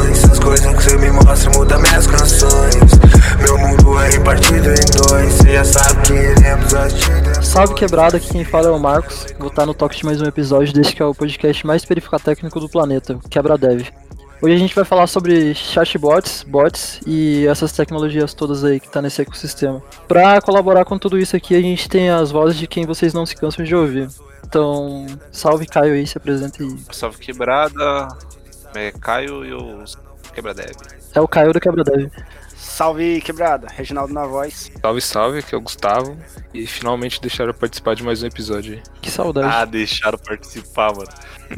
As coisas que você me mostra mudam minhas canções. Meu mundo é repartido em dois. Cê já sabe que iremos assistir. Salve quebrada, aqui quem fala é o Marcos. Vou estar no toque de mais um episódio desse que é o podcast mais técnico do planeta, Quebra Dev. Hoje a gente vai falar sobre chatbots, bots e essas tecnologias todas aí que tá nesse ecossistema. Para colaborar com tudo isso aqui, a gente tem as vozes de quem vocês não se cansam de ouvir. Então, salve Caio aí, se apresenta aí. Salve quebrada, é Caio e o Quebra Dev. É o Caio do Quebra Dev. Salve quebrada, Reginaldo na voz. Salve, salve, aqui é o Gustavo. E finalmente deixaram participar de mais um episódio aí. Que saudade. Ah, deixaram participar, mano.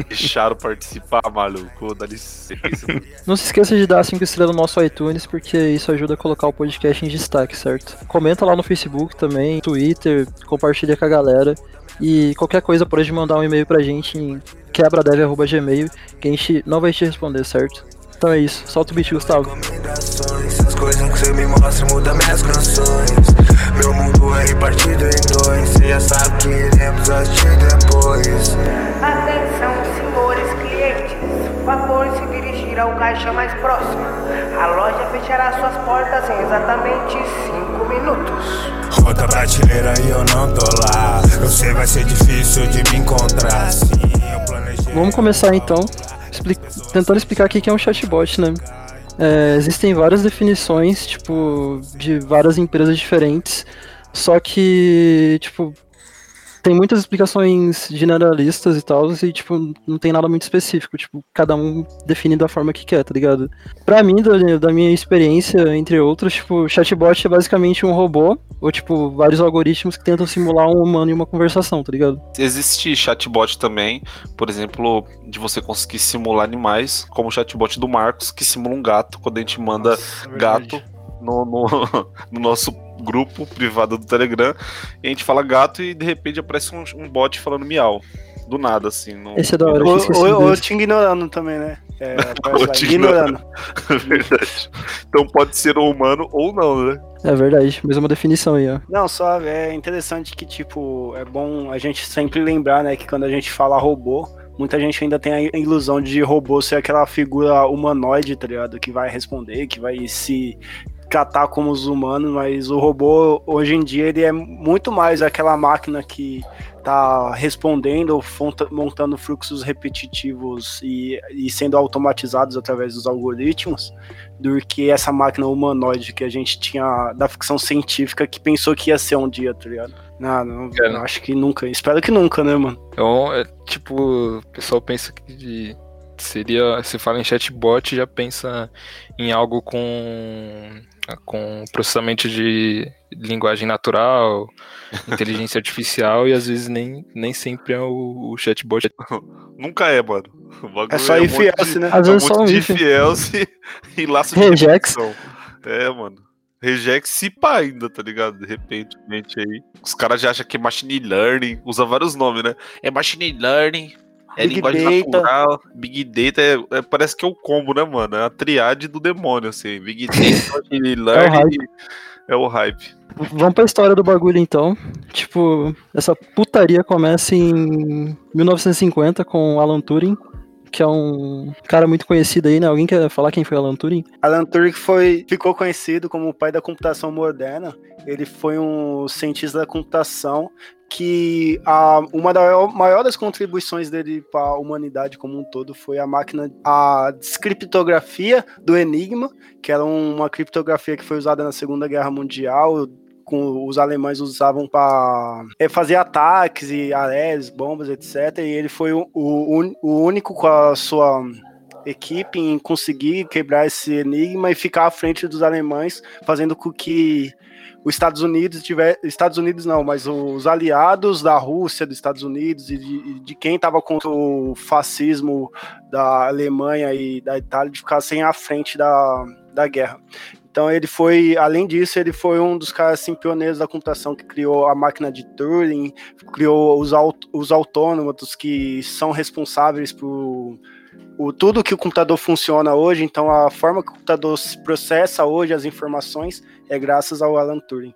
deixaram participar, maluco. Dá licença. Não se esqueça de dar 5 estrelas no nosso iTunes, porque isso ajuda a colocar o podcast em destaque, certo? Comenta lá no Facebook também, Twitter, compartilha com a galera. E qualquer coisa pode mandar um e-mail pra gente em quebradev.gmail, que a gente não vai te responder, certo? Então é isso, solta o beat, Gustavo. As coisas que você me mostra mudam minhas canções. Meu mundo é repartido em dois. Cê já sabe que iremos assistir depois. Atenção, senhores clientes. Favor dirigir ao caixa mais próximo. A loja fechará suas portas em exatamente 5 minutos. Outra prateleira e eu não tô lá. Eu sei vai ser difícil de me encontrar. Sim, eu planejei. Vamos começar então, expli- tentando explicar o que que é um chatbot, né? É, existem várias definições, tipo, de várias empresas diferentes, só que, tipo, tem muitas explicações generalistas e tal, e, tipo, não tem nada muito específico, tipo, cada um define da forma que quer, tá ligado? Pra mim, da, da minha experiência, entre outros, tipo, chatbot é basicamente um robô, ou, tipo, vários algoritmos que tentam simular um humano em uma conversação, tá ligado? Existe chatbot também, por exemplo, de você conseguir simular animais, como o chatbot do Marcos, que simula um gato quando a gente manda gato no, no, no nosso grupo privado do Telegram. E a gente fala gato e de repente aparece um, um bot falando miau. Do nada, assim. No... Esse é da hora, eu Ou, desse. te ignorando também, né? É, Ou vai, te ignorando. Verdade. Então pode ser um humano ou não, né? É verdade, mas é uma definição aí, ó. Não, só é interessante que, tipo, é bom a gente sempre lembrar, né, que quando a gente fala robô, muita gente ainda tem a ilusão de robô ser aquela figura humanoide, tá ligado? Que vai responder, que vai se tratar como os humanos, mas o robô, hoje em dia, ele é muito mais aquela máquina que tá respondendo, fonta- montando fluxos repetitivos e, e sendo automatizados através dos algoritmos, do que essa máquina humanoide que a gente tinha da ficção científica que pensou que ia ser um dia, tá ligado? Não, não, Cara. não, acho que nunca. Espero que nunca, né, mano? Então, é, tipo, o pessoal pensa que de- seria. Se fala em chatbot, já pensa em algo com, com processamento de linguagem natural, inteligência artificial, e às vezes nem, nem sempre é o, o chatbot. Nunca é, mano. É só um if monte else, de- né? Às é um vezes só um monte de if. if else e, e laço de Regex. É, mano. Regex se pá ainda, tá ligado? De repente, aí. Os caras já acham que é machine learning, usa vários nomes, né? É machine learning, é Big linguagem data. natural, big data, é, é- parece que é o combo, né, mano? É a triade do demônio, assim. Big data, machine learning, é o hype. Vamos pra história do bagulho então. Tipo, essa putaria começa em 1950 com Alan Turing, que é um cara muito conhecido aí, né? Alguém quer falar quem foi Alan Turing? Alan Turing foi, ficou conhecido como o pai da computação moderna. Ele foi um cientista da computação que a, uma das maiores contribuições dele para a humanidade como um todo foi a máquina, a descriptografia do Enigma, que era uma criptografia que foi usada na Segunda Guerra Mundial. Com, os alemães usavam para fazer ataques e aéreos, bombas, etc. E ele foi o, o, o único com a sua equipe em conseguir quebrar esse enigma e ficar à frente dos alemães, fazendo com que os Estados Unidos tiver, Estados Unidos não, mas os aliados da Rússia, dos Estados Unidos e de, de quem estava contra o fascismo da Alemanha e da Itália de ficassem à frente da, da guerra. Então ele foi, além disso, ele foi um dos caras assim, pioneiros da computação que criou a máquina de Turing, criou os, aut os autômatos que são responsáveis por o, tudo que o computador funciona hoje, então a forma que o computador se processa hoje as informações é graças ao Alan Turing.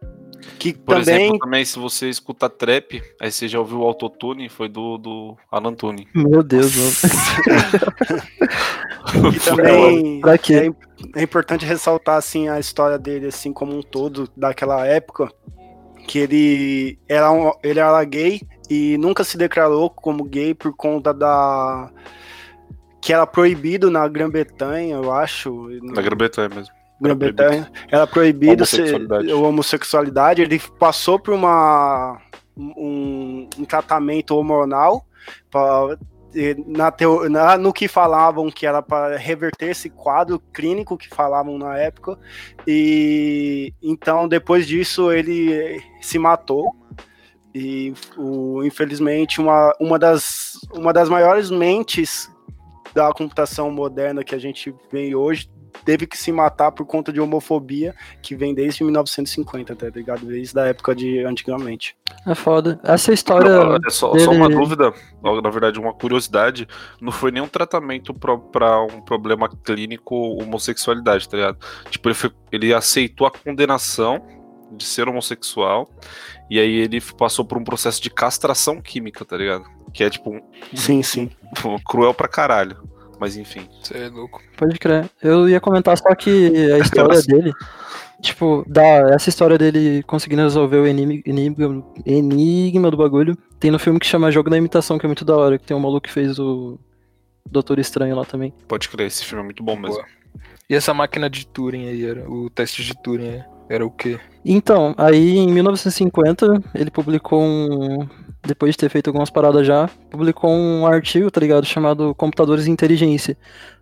Que Por também. exemplo, também se você escuta trap, aí você já ouviu o autotune, foi do, do Alan Tune. Meu Deus, mano. E também Pra quê? é, é importante ressaltar assim a história dele assim como um todo daquela época, que ele era um, ele era gay e nunca se declarou como gay por conta da que era proibido na Grã-Bretanha, eu acho, Na Grã-Bretanha mesmo. Grã-Bretanha, era proibido ser Homossexualidade. a homossexualidade. Ele passou por uma um, um tratamento hormonal na teo- na- no que falavam que era para reverter esse quadro clínico que falavam na época. E então depois disso ele se matou. E o, infelizmente uma, uma, das, uma das maiores mentes da computação moderna que a gente vê hoje teve que se matar por conta de homofobia que vem desde 1950, tá ligado? Desde a época de antigamente. É foda. Essa história. Não, olha, só, só uma dele- dúvida, na verdade, uma curiosidade. Não foi nenhum tratamento pra um problema clínico homossexualidade, tá ligado? Tipo, ele, foi- ele aceitou a condenação de ser homossexual e aí ele passou por um processo de castração química, tá ligado? Que é, tipo, um- Sim, sim. cruel pra caralho. Mas enfim. Você é louco. Pode crer. Eu ia comentar só que a história dele, tipo, da, essa história dele conseguindo resolver o enigma, enigma, enigma do bagulho, tem no filme que chama Jogo da Imitação, que é muito da hora, que tem um maluco que fez o Doutor Estranho lá também. Pode crer, esse filme é muito bom mesmo. Boa. E essa máquina de Turing aí, era, o teste de Turing é- era o quê? Então, aí em 1950, ele publicou um. Depois de ter feito algumas paradas já, publicou um artigo, tá ligado? Chamado Computadores e Inteligência.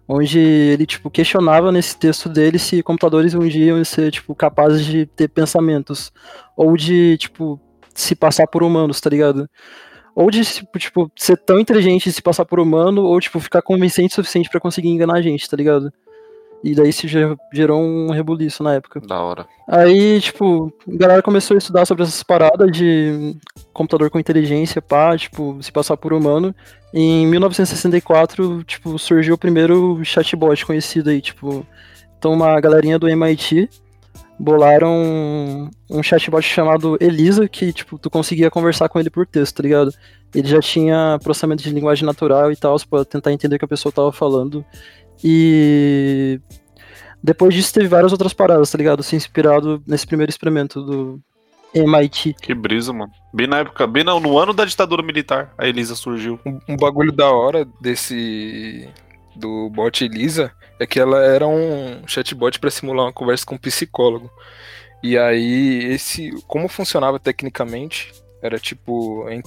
Onde ele, tipo, questionava nesse texto dele se computadores um dia iam ser, tipo, capazes de ter pensamentos. Ou de, tipo, se passar por humanos, tá ligado? Ou de, tipo, tipo, ser tão inteligente e se passar por humano, ou, tipo, ficar convincente o suficiente pra conseguir enganar a gente, tá ligado? E daí se ger- gerou um rebuliço na época. Da hora. Aí, tipo, a galera começou a estudar sobre essas paradas de computador com inteligência, pá, tipo, se passar por humano. E em 1964, tipo, surgiu o primeiro chatbot conhecido aí, tipo. Então uma galerinha do MIT bolaram um, um chatbot chamado Elisa, que, tipo, tu conseguia conversar com ele por texto, tá ligado? Ele já tinha processamento de linguagem natural e tal, pra tentar entender o que a pessoa tava falando. E depois disso teve várias outras paradas, tá ligado? Se inspirado nesse primeiro experimento do MIT. Que brisa, mano. Bem na época, bem no, no ano da ditadura militar, a Elisa surgiu. Um, um bagulho da hora desse do bot Elisa é que ela era um chatbot para simular uma conversa com um psicólogo. E aí esse como funcionava tecnicamente era tipo en-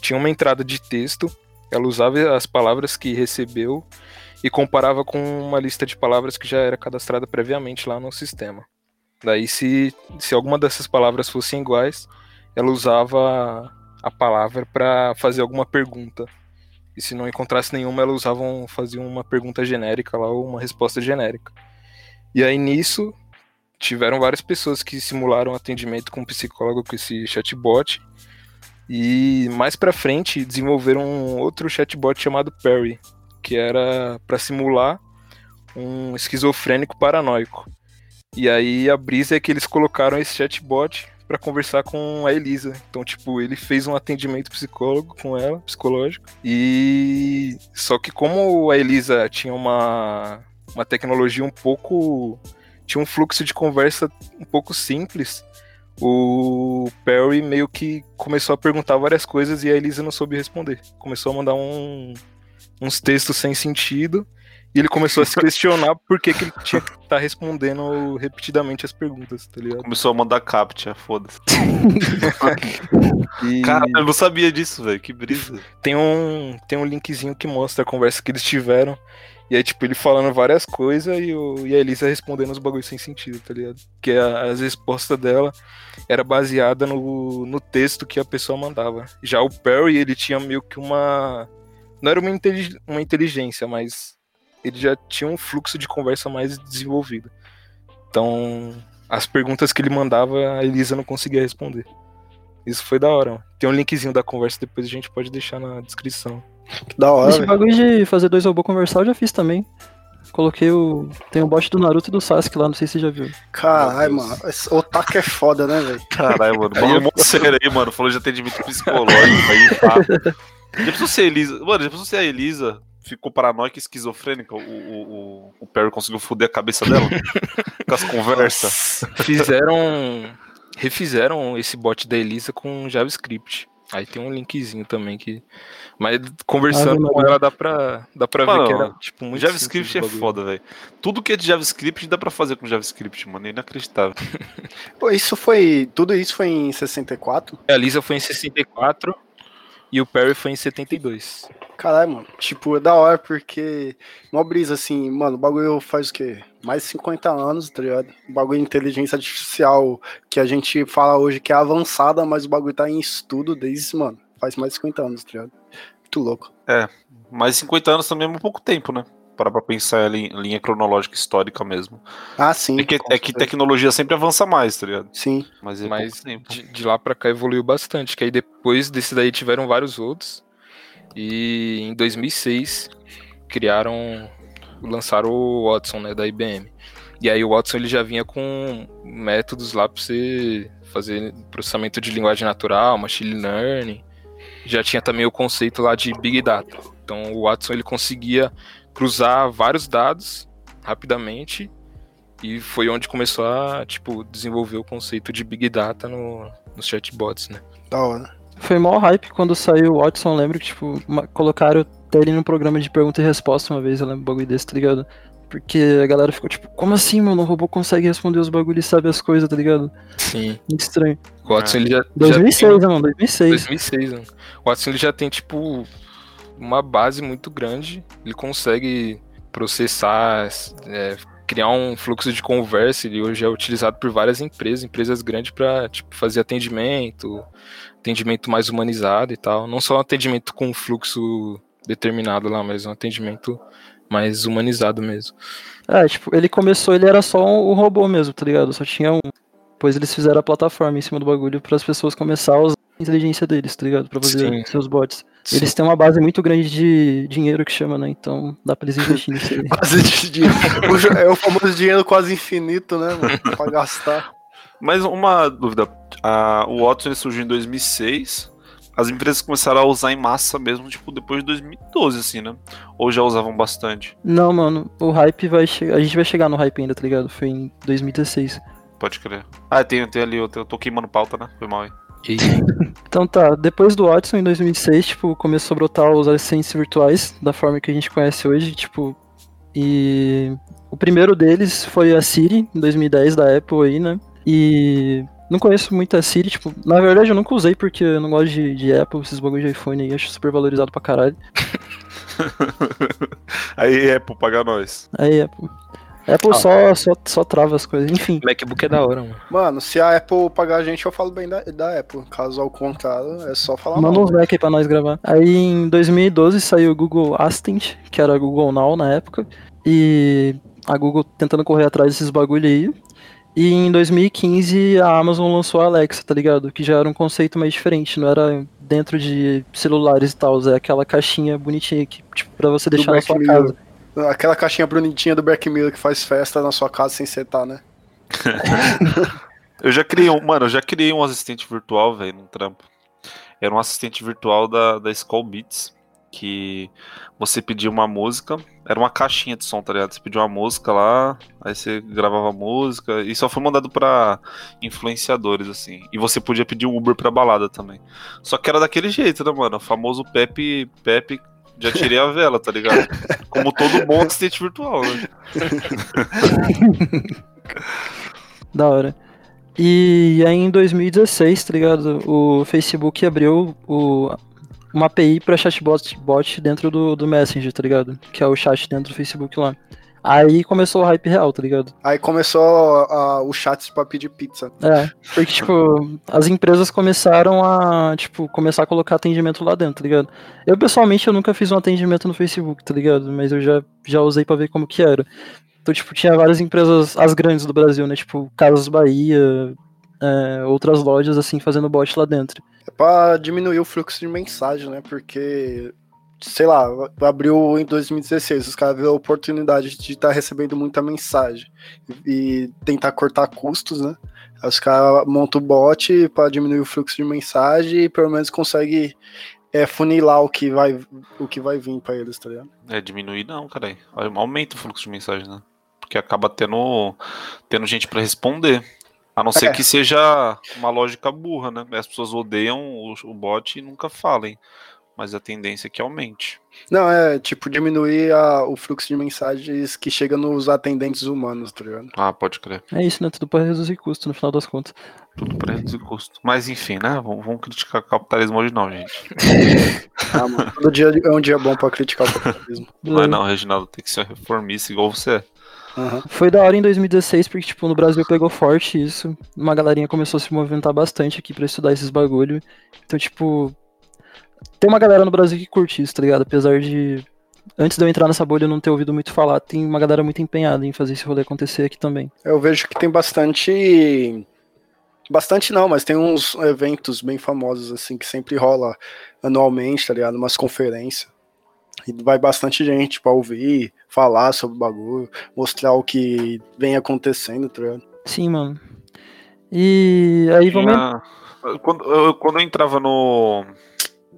tinha uma entrada de texto, ela usava as palavras que recebeu e comparava com uma lista de palavras que já era cadastrada previamente lá no sistema. Daí se se alguma dessas palavras fossem iguais, ela usava a palavra para fazer alguma pergunta. E se não encontrasse nenhuma, elas usavam, faziam uma pergunta genérica lá ou uma resposta genérica. E aí nisso, tiveram várias pessoas que simularam atendimento com um psicólogo com esse chatbot. E mais pra frente desenvolveram um outro chatbot chamado Perry, que era para simular um esquizofrênico paranoico. E aí a brisa é que eles colocaram esse chatbot para conversar com a Elisa. Então, tipo, ele fez um atendimento psicólogo com ela, psicológico. E só que como a Elisa tinha uma uma tecnologia um pouco tinha um fluxo de conversa um pouco simples, o Perry meio que começou a perguntar várias coisas e a Elisa não soube responder. Começou a mandar um, uns textos sem sentido e ele começou a se questionar por que, que ele tinha que estar respondendo repetidamente as perguntas, tá ligado? Começou a mandar captcha, foda-se. E Cara, eu não sabia disso, velho. Que brisa. tem um, tem um linkzinho que mostra a conversa que eles tiveram. E aí, tipo, ele falando várias coisas e, o, e a Elisa respondendo os bagulhos sem sentido, tá ligado? Que a, as respostas dela era baseada no, no texto que a pessoa mandava. Já o Perry, ele tinha meio que uma. Não era uma, intelig- uma inteligência, mas ele já tinha um fluxo de conversa mais desenvolvido. Então, as perguntas que ele mandava, a Elisa não conseguia responder. Isso foi da hora. mano. Tem um linkzinho da conversa, depois a gente pode deixar na descrição. Da hora, Esse bagulho de fazer dois robôs conversar eu já fiz também. Coloquei o. Tem o bot do Naruto e do Sasuke lá, não sei se você já viu. Caralho, mano. Esse otaku é foda, né, velho? Caralho, mano. Mano, um sério aí, mano. Falou de atendimento psicológico aí, pá. Já pensou se a Elisa. Mano, já pensou se a Elisa ficou paranoica e esquizofrênica? O, o, o, o Perry conseguiu foder a cabeça dela? com as conversas. Fizeram. Refizeram esse bot da Elisa com JavaScript. Aí tem um linkzinho também que. Mas conversando Ave com ela dá pra, dá pra ver Mano, que era tipo muito JavaScript é foda, velho. Tudo que é de JavaScript dá pra fazer com JavaScript, mano. É inacreditável. Pô, isso foi. Tudo isso foi em 64? A Lisa foi em 64 e o Perry foi em 72. Caralho, mano. Tipo, é da hora porque. Mó brisa assim, mano, o bagulho faz o quê? Mais de 50 anos, tá ligado? O bagulho de inteligência artificial que a gente fala hoje que é avançada, mas o bagulho tá em estudo desde, mano, faz mais de 50 anos, tá ligado? Muito louco. Mas 50 anos também é um pouco tempo, né? Parar pra pensar ela em linha cronológica histórica mesmo. Ah, sim. É que, é que tecnologia sempre avança mais, tá ligado? Sim. Mas é Mas de, de lá pra cá evoluiu bastante. Que aí depois desse daí tiveram vários outros. E em 2006 criaram, lançaram o Watson, né, da IBM. E aí o Watson ele já vinha com métodos lá pra você fazer processamento de linguagem natural, machine learning. Já tinha também o conceito lá de big data. Então o Watson ele conseguia cruzar vários dados rapidamente e foi onde começou a tipo desenvolver o conceito de big data no, nos chatbots, né? Da hora. Foi mó hype quando saiu o Watson, eu lembro que, tipo, uma- colocaram ele num programa de pergunta e resposta uma vez, eu lembro um bagulho desse, tá ligado? Porque a galera ficou tipo, como assim, mano? O robô consegue responder os bagulhos e sabe as coisas, tá ligado? Sim. Muito estranho. O Watson ele já, já 2006, tem, né, mano? 2006. 2006, né? O Watson ele já tem tipo uma base muito grande. Ele consegue processar, é, criar um fluxo de conversa. Ele hoje é utilizado por várias empresas, empresas grandes para tipo fazer atendimento, atendimento mais humanizado e tal. Não só um atendimento com fluxo determinado lá, mas um atendimento mais humanizado mesmo. É, tipo, ele começou, ele era só um, um robô mesmo, tá ligado? Só tinha um. Depois eles fizeram a plataforma em cima do bagulho para as pessoas começarem a usar inteligência deles, tá ligado? Pra fazer Sim. seus bots. Eles têm uma base muito grande de dinheiro que chama, né? Então dá pra eles investirem nisso aí. Quase de dinheiro. É o famoso dinheiro quase infinito, né, mano? Pra gastar. Mas uma dúvida. a- o Watson surgiu em 2006. As empresas começaram a usar em massa mesmo, tipo, depois de 2012, assim, né? Ou já usavam bastante? Não, mano, o hype vai chegar. A gente vai chegar no hype ainda, tá ligado? Foi em 2016. Pode crer. Ah, tem, tem ali, eu, eu tô queimando pauta, né? Foi mal aí. E Então tá, depois do Watson em 2006, tipo, começou a brotar os assistentes virtuais da forma que a gente conhece hoje, tipo, e o primeiro deles foi a Siri em 2010 da Apple aí, né? E não conheço muito a Siri, tipo, na verdade eu nunca usei porque eu não gosto de, de Apple, esses bagulho de iPhone aí, acho super valorizado pra caralho. Aí, Apple, paga nós. Aí Apple. Apple Ah. só, só, só trava as coisas, enfim. MacBook é da hora, mano. Mano, se a Apple pagar a gente, eu falo bem da, da Apple. Caso ao contrário, é só falar Manda mal. uns Mac aí pra nós gravar. Aí em 2012 saiu o Google Assistant, que era Google Now na época. E a Google tentando correr atrás desses bagulho aí. E em 2015 a Amazon lançou a Alexa, tá ligado? Que já era um conceito mais diferente, não era dentro de celulares e tal, é aquela caixinha bonitinha que, tipo, pra você Do deixar na sua Mirror. casa. Aquela caixinha bonitinha do Black Mirror que faz festa na sua casa sem setar, né? Eu já criei um, mano, eu já criei um assistente virtual, velho, num trampo. Era um assistente virtual da, da Skull Beats, que você pedia uma música, era uma caixinha de som, tá ligado? Você pedia uma música lá, aí você gravava a música, e só foi mandado pra influenciadores, assim. E você podia pedir um Uber pra balada também. Só que era daquele jeito, né, mano? O famoso Pepe, Pepe, já tirei a vela, tá ligado? Como todo bom assistente virtual, né? Da hora. E aí em 2016, tá ligado? O Facebook abriu o, uma API pra chatbot bot dentro do, do Messenger, tá ligado? Que é o chat dentro do Facebook lá. Aí começou o hype real, tá ligado? Aí começou a- o chat pra pedir pizza. É, porque, tipo, as empresas começaram a, tipo, começar a colocar atendimento lá dentro, tá ligado? Eu, pessoalmente, eu nunca fiz um atendimento no Facebook, tá ligado? Mas eu já, já usei pra ver como que era. Então, tipo, tinha várias empresas, as grandes do Brasil, né? Tipo, Casas Bahia, é, outras lojas, assim, fazendo bot lá dentro. É pra diminuir o fluxo de mensagem, né? Porque sei lá, abriu em 2016, os caras viram a oportunidade de estar tá recebendo muita mensagem e tentar cortar custos, né? Os caras montam o bot para diminuir o fluxo de mensagem e pelo menos consegue é, funilar o que vai, o que vai vir para eles, tá ligado? É, diminuir não, cara. Aumenta o fluxo de mensagem, né? Porque acaba tendo, tendo gente para responder. A não ser é. que seja uma lógica burra, né? As pessoas odeiam o, o bot e nunca falem mas a tendência é que aumente. Não, é tipo diminuir a, o fluxo de mensagens que chega nos atendentes humanos, tá ligado? Ah, pode crer. É isso, né? Tudo para reduzir custo no final das contas. Tudo para reduzir custo. Mas enfim, né? Vamos, vamos criticar o capitalismo hoje não, gente. ah, mano, todo dia é um dia bom para criticar o capitalismo. Não é não, Reginaldo, tem que ser reformista igual você Uhum. Foi da hora em 2016, porque, tipo, no Brasil pegou forte isso. Uma galerinha começou a se movimentar bastante aqui para estudar esses bagulho. Então, tipo, tem uma galera no Brasil que curte isso, tá ligado? Apesar de. Antes de eu entrar nessa bolha eu não ter ouvido muito falar, tem uma galera muito empenhada em fazer esse rolê acontecer aqui também. Eu vejo que tem bastante. Bastante não, mas tem uns eventos bem famosos, assim, que sempre rola anualmente, tá ligado? Umas conferências. E vai bastante gente pra ouvir, falar sobre o bagulho, mostrar o que vem acontecendo, tá ligado? Sim, mano. E aí vamos. Quando, eu, quando eu entrava no,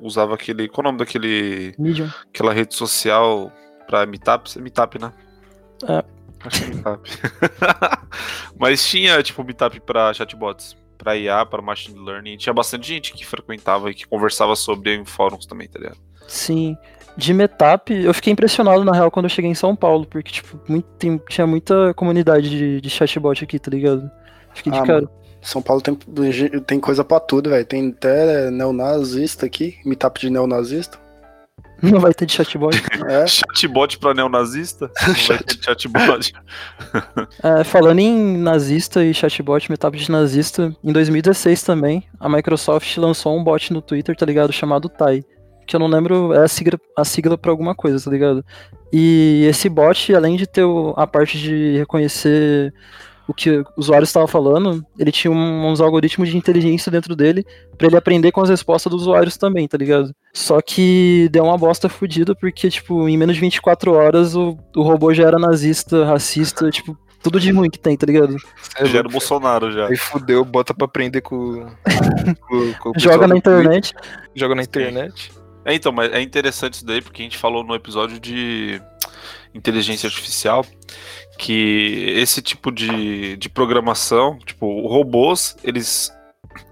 usava aquele. Qual o nome daquele. Medium. Aquela rede social pra Meetup? É Meetup, né? É. Acho que é Meetup. Mas tinha, tipo, Meetup pra chatbots. Pra IA, para Machine Learning. Tinha bastante gente que frequentava e que conversava sobre em fóruns também, tá ligado? Sim. De Meetup, eu fiquei impressionado, na real, quando eu cheguei em São Paulo, porque, tipo, muito, tem, tinha muita comunidade de, de chatbot aqui, tá ligado? Fiquei ah, de cara. Mano. São Paulo tem, tem coisa pra tudo, velho. Tem até neonazista aqui, meetup de neonazista. Não vai ter de chatbot. É. chatbot pra neonazista? Não vai ter de chatbot. é, falando em nazista e chatbot, meetup de nazista, em 2016 também, a Microsoft lançou um bot no Twitter, tá ligado? Chamado Tai. Que eu não lembro, é a sigla, a sigla pra alguma coisa, tá ligado? E esse bot, além de ter a parte de reconhecer o que o usuário estava falando, ele tinha uns algoritmos de inteligência dentro dele para ele aprender com as respostas dos usuários também, tá ligado? Só que deu uma bosta fodida porque, tipo, em menos de 24 horas o, o robô já era nazista, racista, tipo, tudo de ruim que tem, tá ligado? É, já era o Bolsonaro já. Aí fudeu, bota pra aprender com. com, com Joga na internet. Joga na internet. É, então, mas é interessante isso daí, porque a gente falou no episódio de inteligência artificial que esse tipo de, de programação, tipo, robôs, eles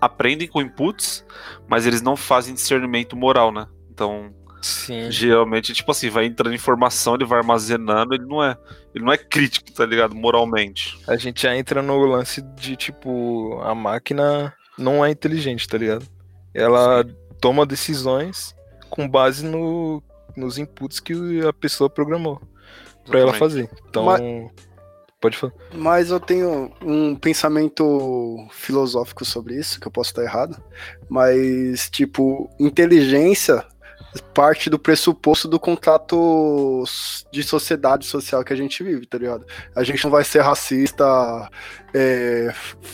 aprendem com inputs, mas eles não fazem discernimento moral, né? Então, Sim. geralmente, tipo assim, vai entrando informação, ele vai armazenando, ele não é, ele não é crítico, tá ligado? Moralmente. A gente já entra no lance de, tipo, a máquina não é inteligente, tá ligado? Ela Sim. toma decisões com base no, nos inputs que a pessoa programou para ela fazer. Então, mas, pode falar. Mas eu tenho um pensamento filosófico sobre isso, que eu posso estar errado, mas tipo, inteligência parte do pressuposto do contrato de sociedade social que a gente vive, tá ligado? A gente não vai ser racista, é,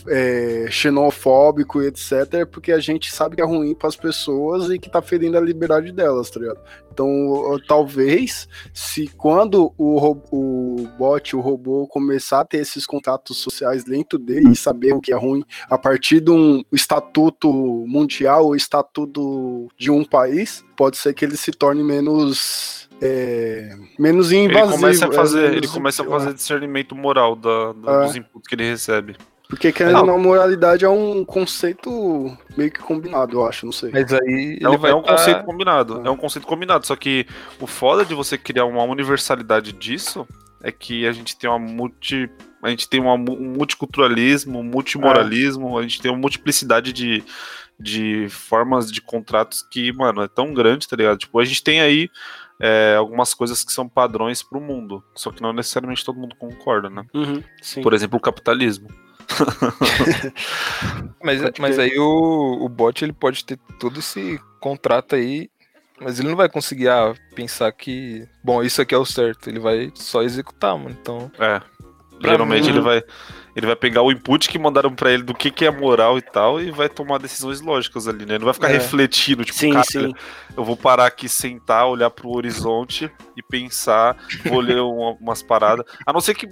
é, xenofóbico e etc, porque a gente sabe que é ruim para as pessoas e que tá ferindo a liberdade delas, tá ligado? Então, talvez, se quando o, o bot, o robô, começar a ter esses contatos sociais dentro dele e saber o que é ruim a partir de um estatuto mundial ou estatuto de um país, pode ser que ele se torne menos é, menos invasivo. Ele começa a fazer, é, ele começa a fazer discernimento moral da, da é. dos inputs que ele recebe. Porque querendo ou não, moralidade é um conceito meio que combinado, eu acho, não sei. Mas aí é, um, é um tá... conceito combinado. É. é um conceito combinado. Só que o foda de você criar uma universalidade disso é que a gente tem uma multi. A gente tem uma, um multiculturalismo, um multimoralismo, é. a gente tem uma multiplicidade de, de formas de contratos que, mano, é tão grande, tá ligado? Tipo, a gente tem aí é, algumas coisas que são padrões para o mundo, só que não necessariamente todo mundo concorda, né? Uhum, Por exemplo, o capitalismo. mas, mas aí o, o bot ele pode ter todo esse contrato aí, mas ele não vai conseguir ah, pensar que, bom, isso aqui é o certo. Ele vai só executar, mano. Então. É. Geralmente mim- ele vai ele vai pegar o input que mandaram pra ele do que, que é moral e tal e vai tomar decisões lógicas ali, né? Ele não vai ficar É. refletindo, tipo, Sim, cara, sim. eu vou parar aqui, sentar, olhar pro horizonte e pensar, vou ler uma- umas paradas. A não ser que.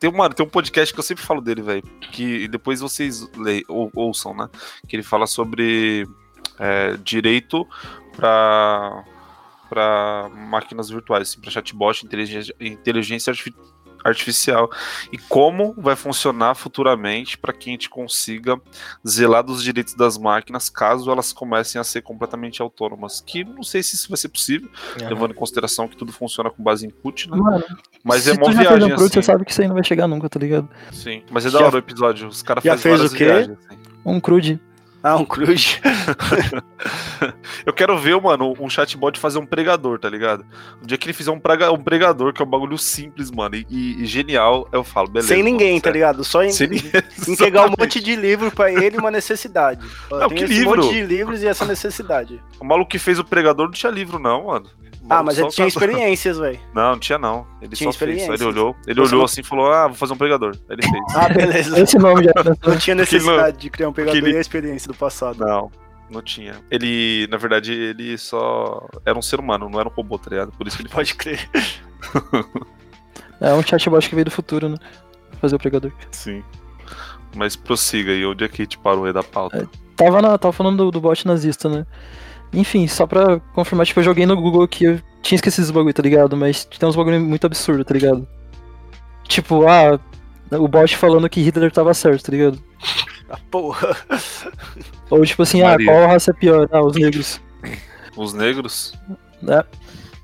Tem, uma, tem um podcast que eu sempre falo dele, velho. Que depois vocês le, ou, ouçam, né? Que ele fala sobre é, direito pra, pra máquinas virtuais, assim, pra chatbot, inteligência, inteligência artifi- artificial e como vai funcionar futuramente para que a gente consiga zelar dos direitos das máquinas caso elas comecem a ser completamente autônomas. Que não sei se isso vai ser possível, levando em consideração que tudo funciona com base em input, né? Mano, Mas se é tu uma viagem um crude, assim. você sabe que isso aí não vai chegar nunca, tá ligado? Sim, mas é da Já- hora o episódio. Os caras Já fazem fez várias o quê? viagens. assim. Um crude. Ah, um crude. Eu quero ver, mano, um chatbot fazer um pregador, tá ligado? O dia que ele fizer um, prega- um pregador, que é um bagulho simples, mano, e, e- genial, eu falo, beleza. Sem ninguém, mano, tá ligado? Só em, entregar um monte de livro pra ele e uma necessidade. Não, tem que esse livro? monte de livros e essa necessidade. O maluco que fez o pregador não tinha livro, não, mano. Ah, mas ele tinha casou. experiências, velho. Não, não tinha não. Ele Tinha só fez. Ele olhou, ele Você olhou não- assim e falou: Ah, vou fazer um pregador. Aí ele fez. Ah, beleza. Esse nome já Não tinha necessidade de criar um pegador ele- e a experiência do passado. Não, não tinha. Ele, na verdade, ele só era um ser humano, não era um robô, tá ligado? Por isso que ele Pode crer. É um chatbot que veio do futuro, né? Fazer o pregador. Sim. Mas prossiga aí, onde é que a gente parou aí da pauta? Tava, na, tava falando do, do bot nazista, né? Enfim, só pra confirmar, tipo, eu joguei no Google que eu tinha esquecido esse bagulho, tá ligado? Mas tem uns bagulho muito absurdo, tá ligado? Tipo, ah, o bot falando que Hitler tava certo, tá ligado? Ah, porra. Ou tipo assim, Maria. ah, qual raça é pior? Ah, os negros. Os negros? É,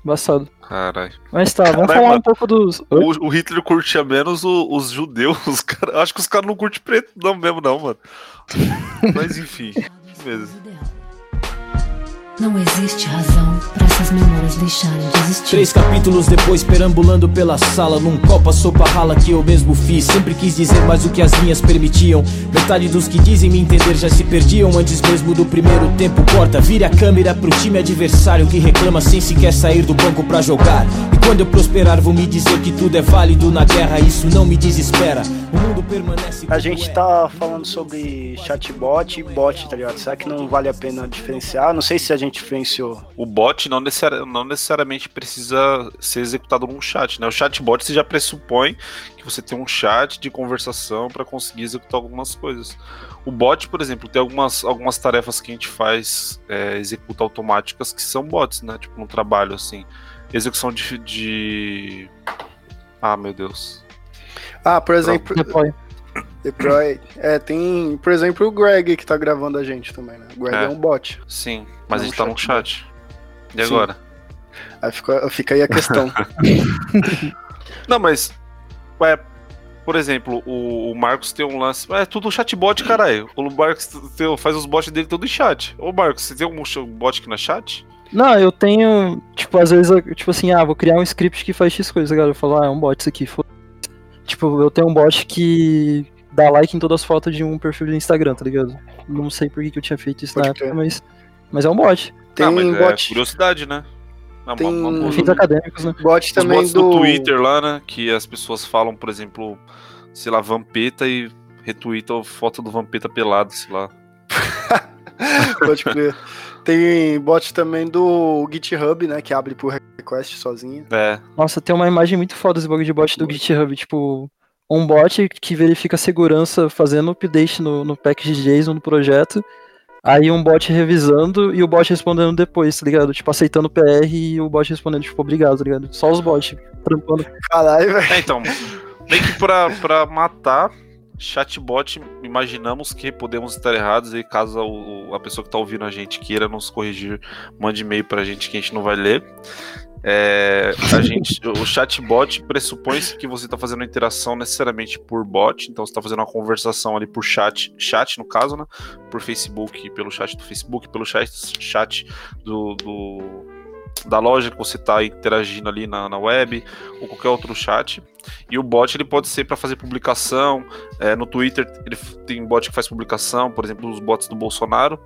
embaçado. Caralho. Mas tá, vamos Caralho, falar mano. um pouco dos... O, o Hitler curtia menos o- os judeus. Os cara, acho que os caras não curtem preto, não mesmo, não, mano. Mas enfim, mesmo. Não existe razão para essas memórias deixarem de existir. Três capítulos depois, perambulando pela sala, num copo a sopa rala que eu mesmo fiz. Sempre quis dizer mais o que as linhas permitiam. Metade dos que dizem me entender já se perdiam antes mesmo do primeiro tempo. Corta, vire a câmera pro time adversário que reclama sem sequer sair do banco pra jogar. E quando eu prosperar, vou me dizer que tudo é válido na guerra. Isso não me desespera. O mundo permanece. A gente é. tá falando sobre chatbot e bot, tá ligado? Será que não vale a pena diferenciar? Não sei se a gente diferenciou. O bot não, necessari- não necessariamente precisa ser executado num chat, né? O chatbot você já pressupõe que você tem um chat de conversação para conseguir executar algumas coisas. O bot, por exemplo, tem algumas, algumas tarefas que a gente faz é, executa automáticas que são bots, né? Tipo no trabalho, assim. Execução de. de... Ah, meu Deus. Ah, por exemplo, Deploy. Deploy. É, tem, por exemplo, o Greg que tá gravando a gente também, né? O Greg é, É. um bot. Sim, mas É a um gente tá chatbot. chat. E Sim. agora? Aí fica, fica aí a questão. Não, mas. Ué, por exemplo, o, o Marcos tem um lance. É tudo chatbot, caralho. O Marcos tem- faz os bots dele todo em chat. Ô, Marcos, você tem algum bot aqui na chat? Não, eu tenho, tipo, às vezes, eu, tipo assim, ah, vou criar um script que faz X coisa, galera. Eu falo, ah, é um bot isso aqui. foda Tipo, eu tenho um bot que dá like em todas as fotos de um perfil do Instagram, tá ligado? Não sei por que, que eu tinha feito isso Pode na época, mas, mas é um bot. Tem ah, mas é bot, curiosidade, né? É uma- Tem- uma boa- Fins acadêmicos, né? bot Os também bots do. do Twitter lá, né? Que as pessoas falam, por exemplo, sei lá, Vampeta e retweetam foto do Vampeta pelado, sei lá. Pode crer. Tem bot também do GitHub, né? Que abre por request sozinho. É, Nossa, tem uma imagem muito foda esse bagulho de bot do GitHub, tipo, um bot que verifica a segurança fazendo update no, no package JSON do projeto, aí um bot revisando e o bot respondendo depois, tá ligado? Tipo, aceitando o PR e o bot respondendo, tipo, obrigado, tá ligado? Só os bots trampando. Caralho, velho. É, então, bem que pra, pra matar chatbot, imaginamos que podemos estar errados e caso o- a pessoa que tá ouvindo a gente queira nos corrigir, mande e-mail pra gente que a gente não vai ler. É, a gente, o chatbot pressupõe-se que você está fazendo uma interação necessariamente por bot, então você está fazendo uma conversação ali por chat, chat no caso, né? Por Facebook, pelo chat do Facebook, pelo chat, chat do, do- da loja que você está interagindo ali na, na web, ou qualquer outro chat. E o bot ele pode ser para fazer publicação. é, no Twitter ele tem bot que faz publicação, por exemplo, os bots do Bolsonaro.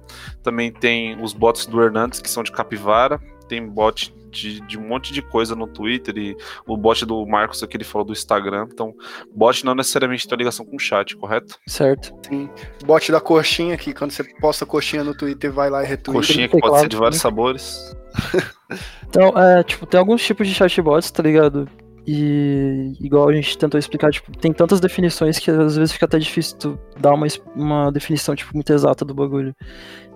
Também tem os bots do Hernandes, que são de capivara. Tem bot de, de um monte de coisa no Twitter e o bot do Marcos aqui ele falou do Instagram. Então, bot não necessariamente tem ligação com o chat, correto? Certo. Sim. Bot da coxinha aqui, quando você posta coxinha no Twitter, vai lá e retweet. Coxinha que pode ser de vários sabores. Então, é, tipo, tem alguns tipos de chatbots, tá ligado? E igual a gente tentou explicar, tipo, tem tantas definições que às vezes fica até difícil tu dar uma, uma definição, tipo, muito exata do bagulho.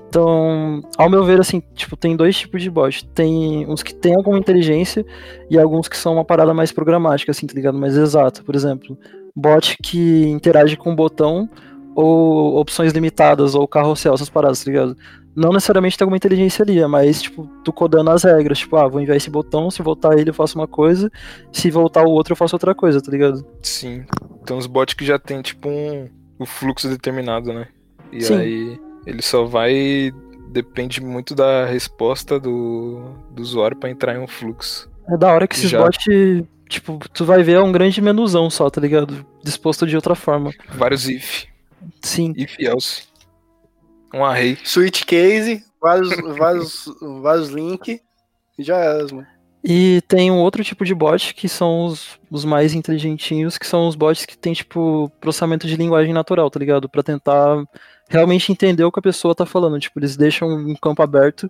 Então, ao meu ver, assim, tipo, tem dois tipos de bot. Tem uns que tem alguma inteligência e alguns que são uma parada mais programática, assim, tá ligado? Mais exata. Por exemplo, bot que interage com o botão ou opções limitadas ou carrossel, essas paradas, tá ligado? Não necessariamente tem alguma inteligência ali, é mais, tipo, tu codando as regras. Tipo, ah, vou enviar esse botão, se voltar ele eu faço uma coisa, se voltar o outro eu faço outra coisa, tá ligado? Sim. Tem uns bots que já tem, tipo, um, o fluxo determinado, né? E Sim. aí ele só vai. Depende muito da resposta do, do usuário pra entrar em um fluxo. É da hora que esses Já. bots, tipo, tu vai ver é um grande menuzão só, tá ligado? Disposto de outra forma. Vários if. Sim. If else. Um array. Switch case, vários, vários, vários links e já era, mano. E tem um outro tipo de bot que são os, os mais inteligentinhos, que são os bots que tem, tipo, processamento de linguagem natural, tá ligado? Pra tentar realmente entender o que a pessoa tá falando. Tipo, eles deixam um campo aberto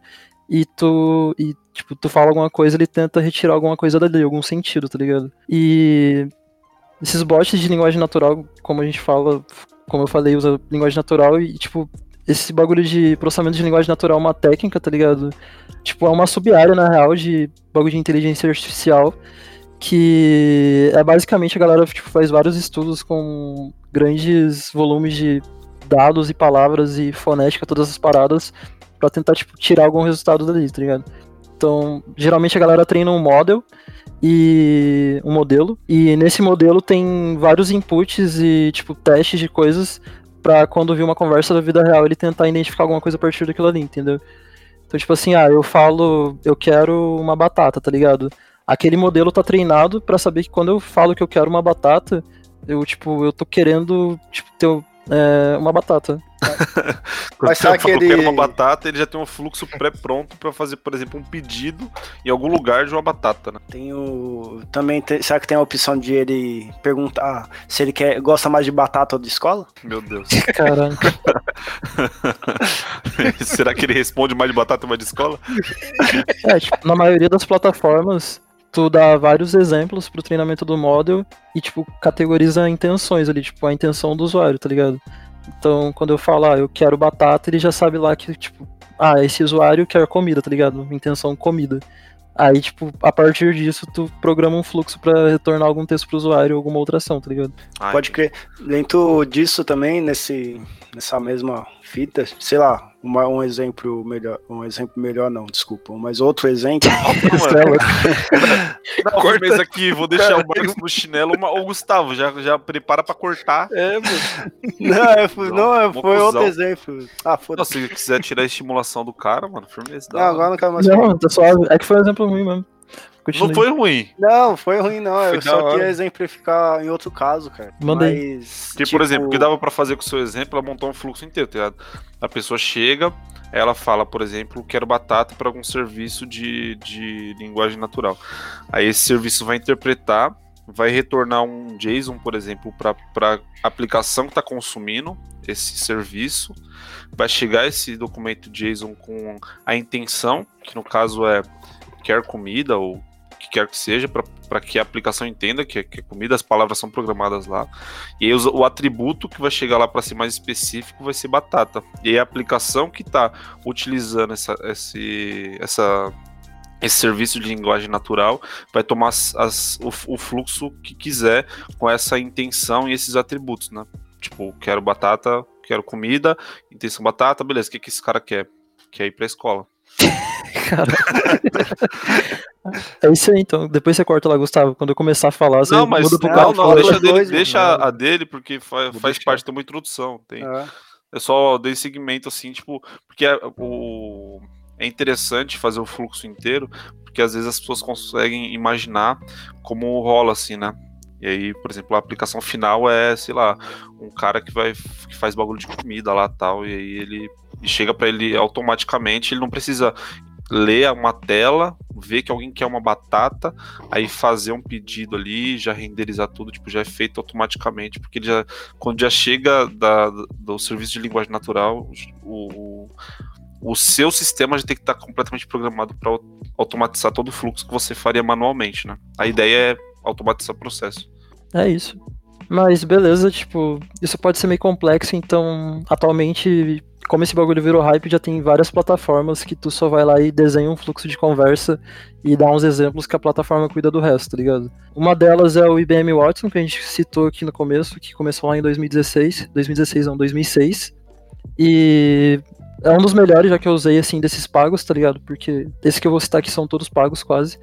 e tu, e, tipo, tu fala alguma coisa, ele tenta retirar alguma coisa dali, algum sentido, tá ligado? E esses bots de linguagem natural, como a gente fala, como eu falei, usa linguagem natural e, tipo, esse bagulho de processamento de linguagem natural é uma técnica, tá ligado? Tipo, é uma sub-área, na real, de bagulho de inteligência artificial, que é basicamente a galera tipo, faz vários estudos com grandes volumes de dados e palavras e fonética, todas as paradas, pra tentar, tipo, tirar algum resultado dali, tá ligado? Então, geralmente a galera treina um model e um modelo, e nesse modelo tem vários inputs e, tipo, testes de coisas pra quando vir uma conversa da vida real ele tentar identificar alguma coisa a partir daquilo ali, entendeu? Então, tipo assim, ah, eu falo, eu quero uma batata, tá ligado? Aquele modelo tá treinado pra saber que quando eu falo que eu quero uma batata, eu, tipo, eu tô querendo, tipo, ter é, uma batata. Mas será que ele- uma batata, ele já tem um fluxo pré-pronto pra fazer, por exemplo, um pedido em algum lugar de uma batata, né? Tem o. Também tem, será que tem a opção de ele perguntar se ele quer, gosta mais de batata ou de escola? Meu Deus. Será que ele responde mais de batata ou mais de escola? É, tipo, na maioria das plataformas, tu dá vários exemplos pro treinamento do model e, tipo, categoriza intenções ali, tipo, a intenção do usuário, tá ligado? Então, quando eu falo, ah, eu quero batata, ele já sabe lá que, tipo, ah, esse usuário quer comida, tá ligado? Intenção comida. Aí, tipo, a partir disso, tu programa um fluxo pra retornar algum texto pro usuário ou alguma outra ação, tá ligado? Ai, Pode crer. Dentro disso também, nesse, nessa mesma fita, sei lá, uma- um exemplo melhor. Um exemplo melhor não, desculpa. Mas outro exemplo. mano. Não, firmeza aqui, vou deixar o Marcos no chinelo. Uma- Ô, Gustavo, já, já prepara pra cortar. É, mano. não, eu fui- Não, não, foi outro exemplo. Ah, Não, foda-se. se quiser tirar a estimulação do cara, mano, firmeza. Não, agora não quero mais Não, tá suave. É que foi um exemplo ruim mesmo. Continue. Não foi ruim. Não, foi ruim, não. Foi eu só hora. queria exemplificar em outro caso, cara. Manda aí. Mas, Porque, tipo, por exemplo, o que dava pra fazer com o seu exemplo, ela montou um fluxo inteiro, tá ligado? A pessoa chega, ela fala, por exemplo, quero batata para algum serviço de, de linguagem natural. Aí esse serviço vai interpretar, vai retornar um JSON, por exemplo, para a aplicação que está consumindo esse serviço. Vai chegar esse documento JSON com a intenção, que no caso é quer comida ou que quer que seja, para que a aplicação entenda que que é comida, as palavras são programadas lá. E aí o atributo que vai chegar lá para ser mais específico vai ser batata. E aí a aplicação que está utilizando essa, esse, essa, esse serviço de linguagem natural vai tomar as- as- o, o fluxo que quiser com essa intenção e esses atributos, né? Tipo, quero batata, quero comida, intenção batata, beleza, o que, que esse cara quer? Quer ir pra escola. É isso aí, então. Depois você corta lá, Gustavo. Quando eu começar a falar, você Não, mas muda pro não, cara. não, fala. deixa, dele, dois, deixa mano. a dele, porque faz deixar. parte de uma introdução. Tem, É. Eu só dei segmento assim, tipo, porque é, o, é interessante fazer o fluxo inteiro, porque às vezes as pessoas conseguem imaginar como rola assim, né? E aí, por exemplo, a aplicação final é, sei lá, um cara que vai que faz bagulho de comida lá tal, e aí ele e chega pra ele automaticamente, ele não precisa ler uma tela, ver que alguém quer uma batata, aí fazer um pedido ali, já renderizar tudo, tipo, já é feito automaticamente, porque ele já, quando já chega da, do serviço de linguagem natural, o, o seu sistema já tem que estar completamente programado para automatizar todo o fluxo que você faria manualmente, né? A ideia é automatizar o processo. É isso. Mas beleza, tipo, isso pode ser meio complexo, então atualmente, como esse bagulho virou hype, já tem várias plataformas que tu só vai lá e desenha um fluxo de conversa e dá uns exemplos que a plataforma cuida do resto, tá ligado? Uma delas é o IBM Watson, que a gente citou aqui no começo, que começou lá em 2016, 2016 não, 2006. E é um dos melhores já que eu usei assim desses pagos, tá ligado? Porque esse que eu vou citar aqui são todos pagos quase.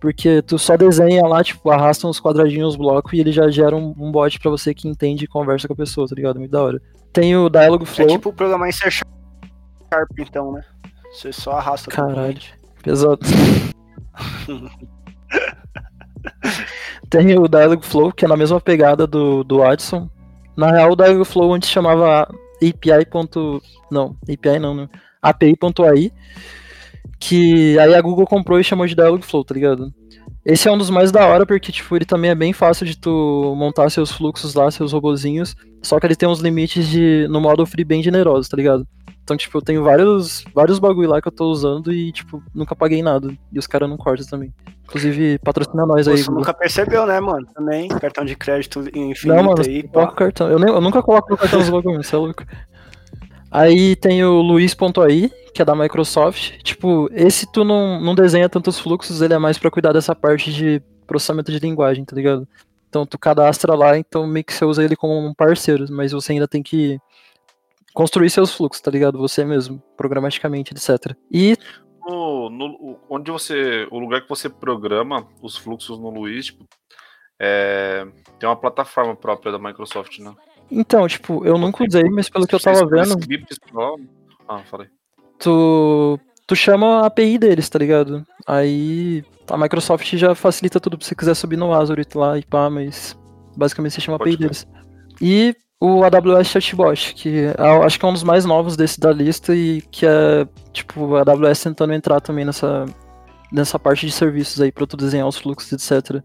Porque tu só desenha lá, tipo, arrasta uns quadradinhos, bloco e ele já gera um, um bot pra você que entende e conversa com a pessoa, tá ligado? Muito da hora. Tem o Dialogflow. É tipo programar em C Sharp, então, né? Você só arrasta. Caralho, pesado. Tem o Dialogflow, que é na mesma pegada do, do Watson. Na real, o Dialogflow antes chamava API. Não, API não, né? API.ai que aí a Google comprou e chamou de Dialogflow, tá ligado? Esse é um dos mais da hora porque tipo, ele também é bem fácil de tu montar seus fluxos lá, seus robozinhos, só que ele tem uns limites de no modo free bem generosos, tá ligado? Então, tipo, eu tenho vários, vários bagulho lá que eu tô usando e, tipo, nunca paguei nada. E os caras não cortam também. Inclusive, patrocina nós aí. Você nunca percebeu, né, mano? Também, cartão de crédito infinito não, mano, aí. Coloca cartão. Eu, nem, eu nunca coloco no cartão dos bagulhos, você é louco. Aí tem o Luiz.ai, que é da Microsoft. Tipo, esse tu não, não desenha tantos fluxos, ele é mais para cuidar dessa parte de processamento de linguagem, tá ligado? Então tu cadastra lá, então meio que você usa ele como um parceiro, mas você ainda tem que construir seus fluxos, tá ligado? Você mesmo, programaticamente, etc. E no, no, onde você, o lugar que você programa os fluxos no Luiz, tipo, é, tem uma plataforma própria da Microsoft, né? Então, tipo, eu nunca usei, mas pelo que eu tava vendo. Ah, falei. Tu, tu chama a API deles, tá ligado? Aí a Microsoft já facilita tudo pra você quiser subir no Azure lá e pá, mas basicamente você chama a API deles. E o AWS Chatbot, que é, acho que é um dos mais novos desse da lista e que é, tipo, a AWS tentando entrar também nessa, nessa parte de serviços aí pra tu desenhar os fluxos, etc.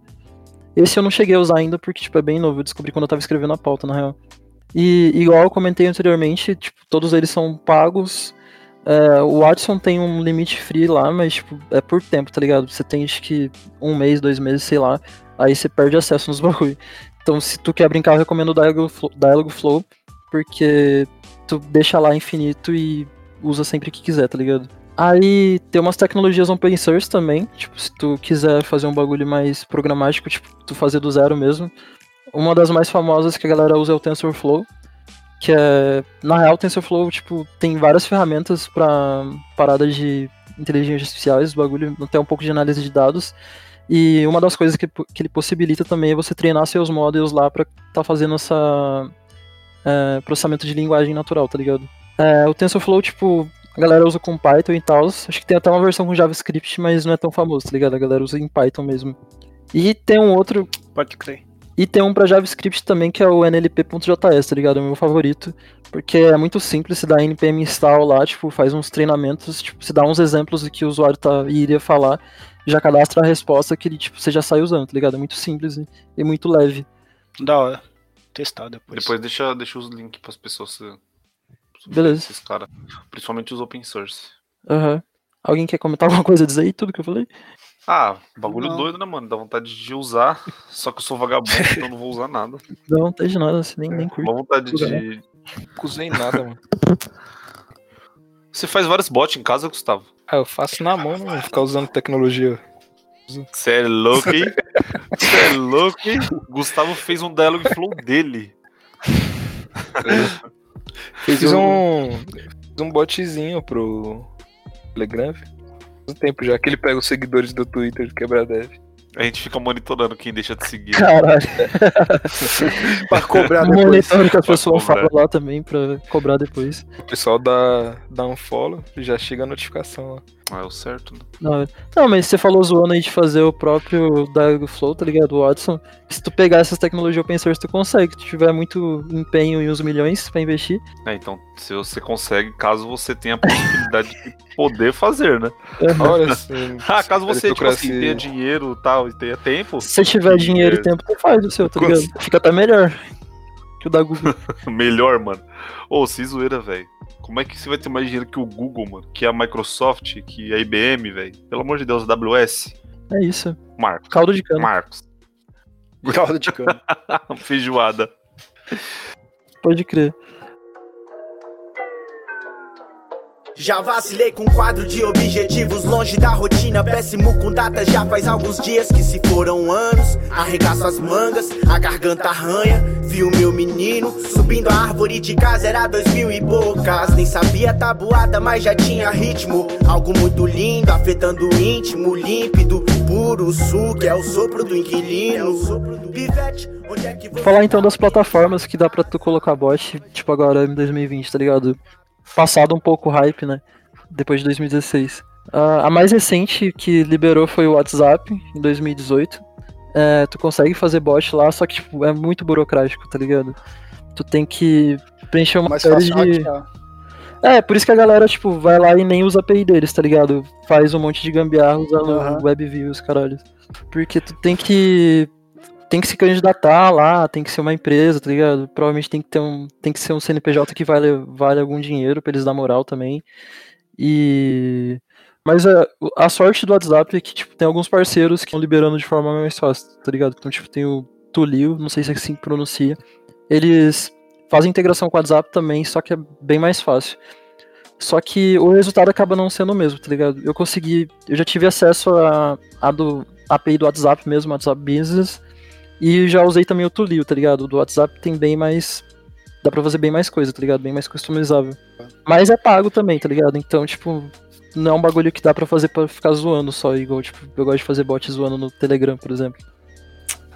Esse eu não cheguei a usar ainda porque, tipo, é bem novo. Eu descobri quando eu tava escrevendo a pauta, na real. E, igual eu comentei anteriormente, tipo, todos eles são pagos. É, o Watson tem um limite free lá, mas, tipo, é por tempo, tá ligado? Você tem, acho que, um mês, dois meses, sei lá. Aí você perde acesso nos bagulho. Então, se tu quer brincar, eu recomendo o Dialogflow, Dialogflow porque tu deixa lá infinito e usa sempre que quiser, tá ligado? Aí tem umas tecnologias open source também, tipo, se tu quiser fazer um bagulho mais programático, tipo, tu fazer do zero mesmo. Uma das mais famosas que a galera usa é o TensorFlow, que é, na real, o TensorFlow, tipo, tem várias ferramentas para paradas de inteligência artificial, esse bagulho, tem um pouco de análise de dados. E uma das coisas que, que ele possibilita também é você treinar seus models lá para tá fazendo essa é, processamento de linguagem natural, tá ligado? É, o TensorFlow, tipo, a galera usa com Python e tal. Acho que tem até uma versão com JavaScript, mas não é tão famoso, tá ligado? A galera usa em Python mesmo. E tem um outro. Pode crer. E tem um pra JavaScript também, que é o nlp.js, tá ligado? É o meu favorito. Porque é muito simples, se dá npm install lá, tipo, faz uns treinamentos, tipo, se dá uns exemplos do que o usuário tá, iria falar, já cadastra a resposta que ele, tipo, você já sai usando, tá ligado? É muito simples e, e muito leve. Da hora. Testar depois. Depois deixa, deixa os links pras pessoas Beleza. Esses cara, principalmente os open source. Aham. Uhum. Alguém quer comentar alguma coisa dizer aí, tudo que eu falei? Ah, bagulho não. doido, né, mano? Dá vontade de usar, só que eu sou vagabundo, então não vou usar nada. Dá vontade de nada, você nem, nem curte. Dá vontade de. Usei nada, mano. Você faz vários bots em casa, Gustavo? Ah, eu faço na mão, não ficar usando tecnologia. Você é louco, hein? Você é louco, hein? Gustavo fez um dialogue flow dele. Fiz um, fiz um botzinho pro Telegram. Faz um tempo já que ele pega os seguidores do Twitter de Quebradev. A gente fica monitorando quem deixa de seguir. Caralho. pra cobrar depois. Monitorando que a pessoa fala lá também pra cobrar depois. O pessoal dá, dá um follow e já chega a notificação lá. Não é o certo, né? Não, não, mas você falou zoando aí de fazer o próprio Dialogflow, tá ligado? O Watson. Se tu pegar essas tecnologias open source, tu consegue. Se tu tiver muito empenho e uns milhões pra investir. É, então, se você consegue, caso você tenha a possibilidade de poder fazer, né? Olha, assim, Ah, caso você tipo assim, tenha dinheiro e tal, e tenha tempo, Se você tiver dinheiro e tempo, tu faz o seu, tá ligado? Fica até melhor que o da Google. melhor, mano. Ô, se zoeira, velho. Como é que você vai ter mais dinheiro que o Google, mano? Que a Microsoft, que a IBM, velho? Pelo amor de Deus, a AWS. É isso. Marcos. Caldo de cana. Marcos. Caldo de cana. Feijoada. Pode crer. Já vacilei com quadro de objetivos longe da rotina, péssimo com data já faz alguns dias que se foram anos. Arregaço as mangas, a garganta arranha. Vi o meu menino subindo a árvore de casa, era dois mil e poucas. Nem sabia tabuada, mas já tinha ritmo. Algo muito lindo, afetando o íntimo, límpido, puro que é o sopro do inquilino. Pivete, onde é que você Falar então das plataformas que dá pra tu colocar bot, tipo agora em 2020, tá ligado? Passado um pouco o hype, né? Depois de 2016. Ah, a mais recente que liberou foi o WhatsApp, em 2018. É, tu consegue fazer bot lá, só que tipo, é muito burocrático, tá ligado? Tu tem que preencher uma Mais série de. hackear. É, por isso que a galera, tipo, vai lá e nem usa a API deles, tá ligado? Faz um monte de gambiarra usando Aham. WebViews, caralho. Porque tu tem que. Tem que se candidatar lá, tem que ser uma empresa, tá ligado? Provavelmente tem que ter um. Tem que ser um CNPJ que vale, vale algum dinheiro pra eles dar moral também. E. Mas a, a sorte do WhatsApp é que, tipo, tem alguns parceiros que estão liberando de forma mais fácil, tá ligado? Então, tipo, tem o Tulio, não sei se é assim que pronuncia. Eles fazem integração com o WhatsApp também, só que é bem mais fácil. Só que o resultado acaba não sendo o mesmo, tá ligado? Eu consegui. Eu já tive acesso a, a do API do WhatsApp mesmo, WhatsApp Business. E já usei também o Tulio, tá ligado? O do WhatsApp tem bem mais. Dá pra fazer bem mais coisa, tá ligado? Bem mais customizável. Mas é pago também, tá ligado? Então, tipo, não é um bagulho que dá pra fazer pra ficar zoando só, igual, tipo, eu gosto de fazer bot zoando no Telegram, por exemplo.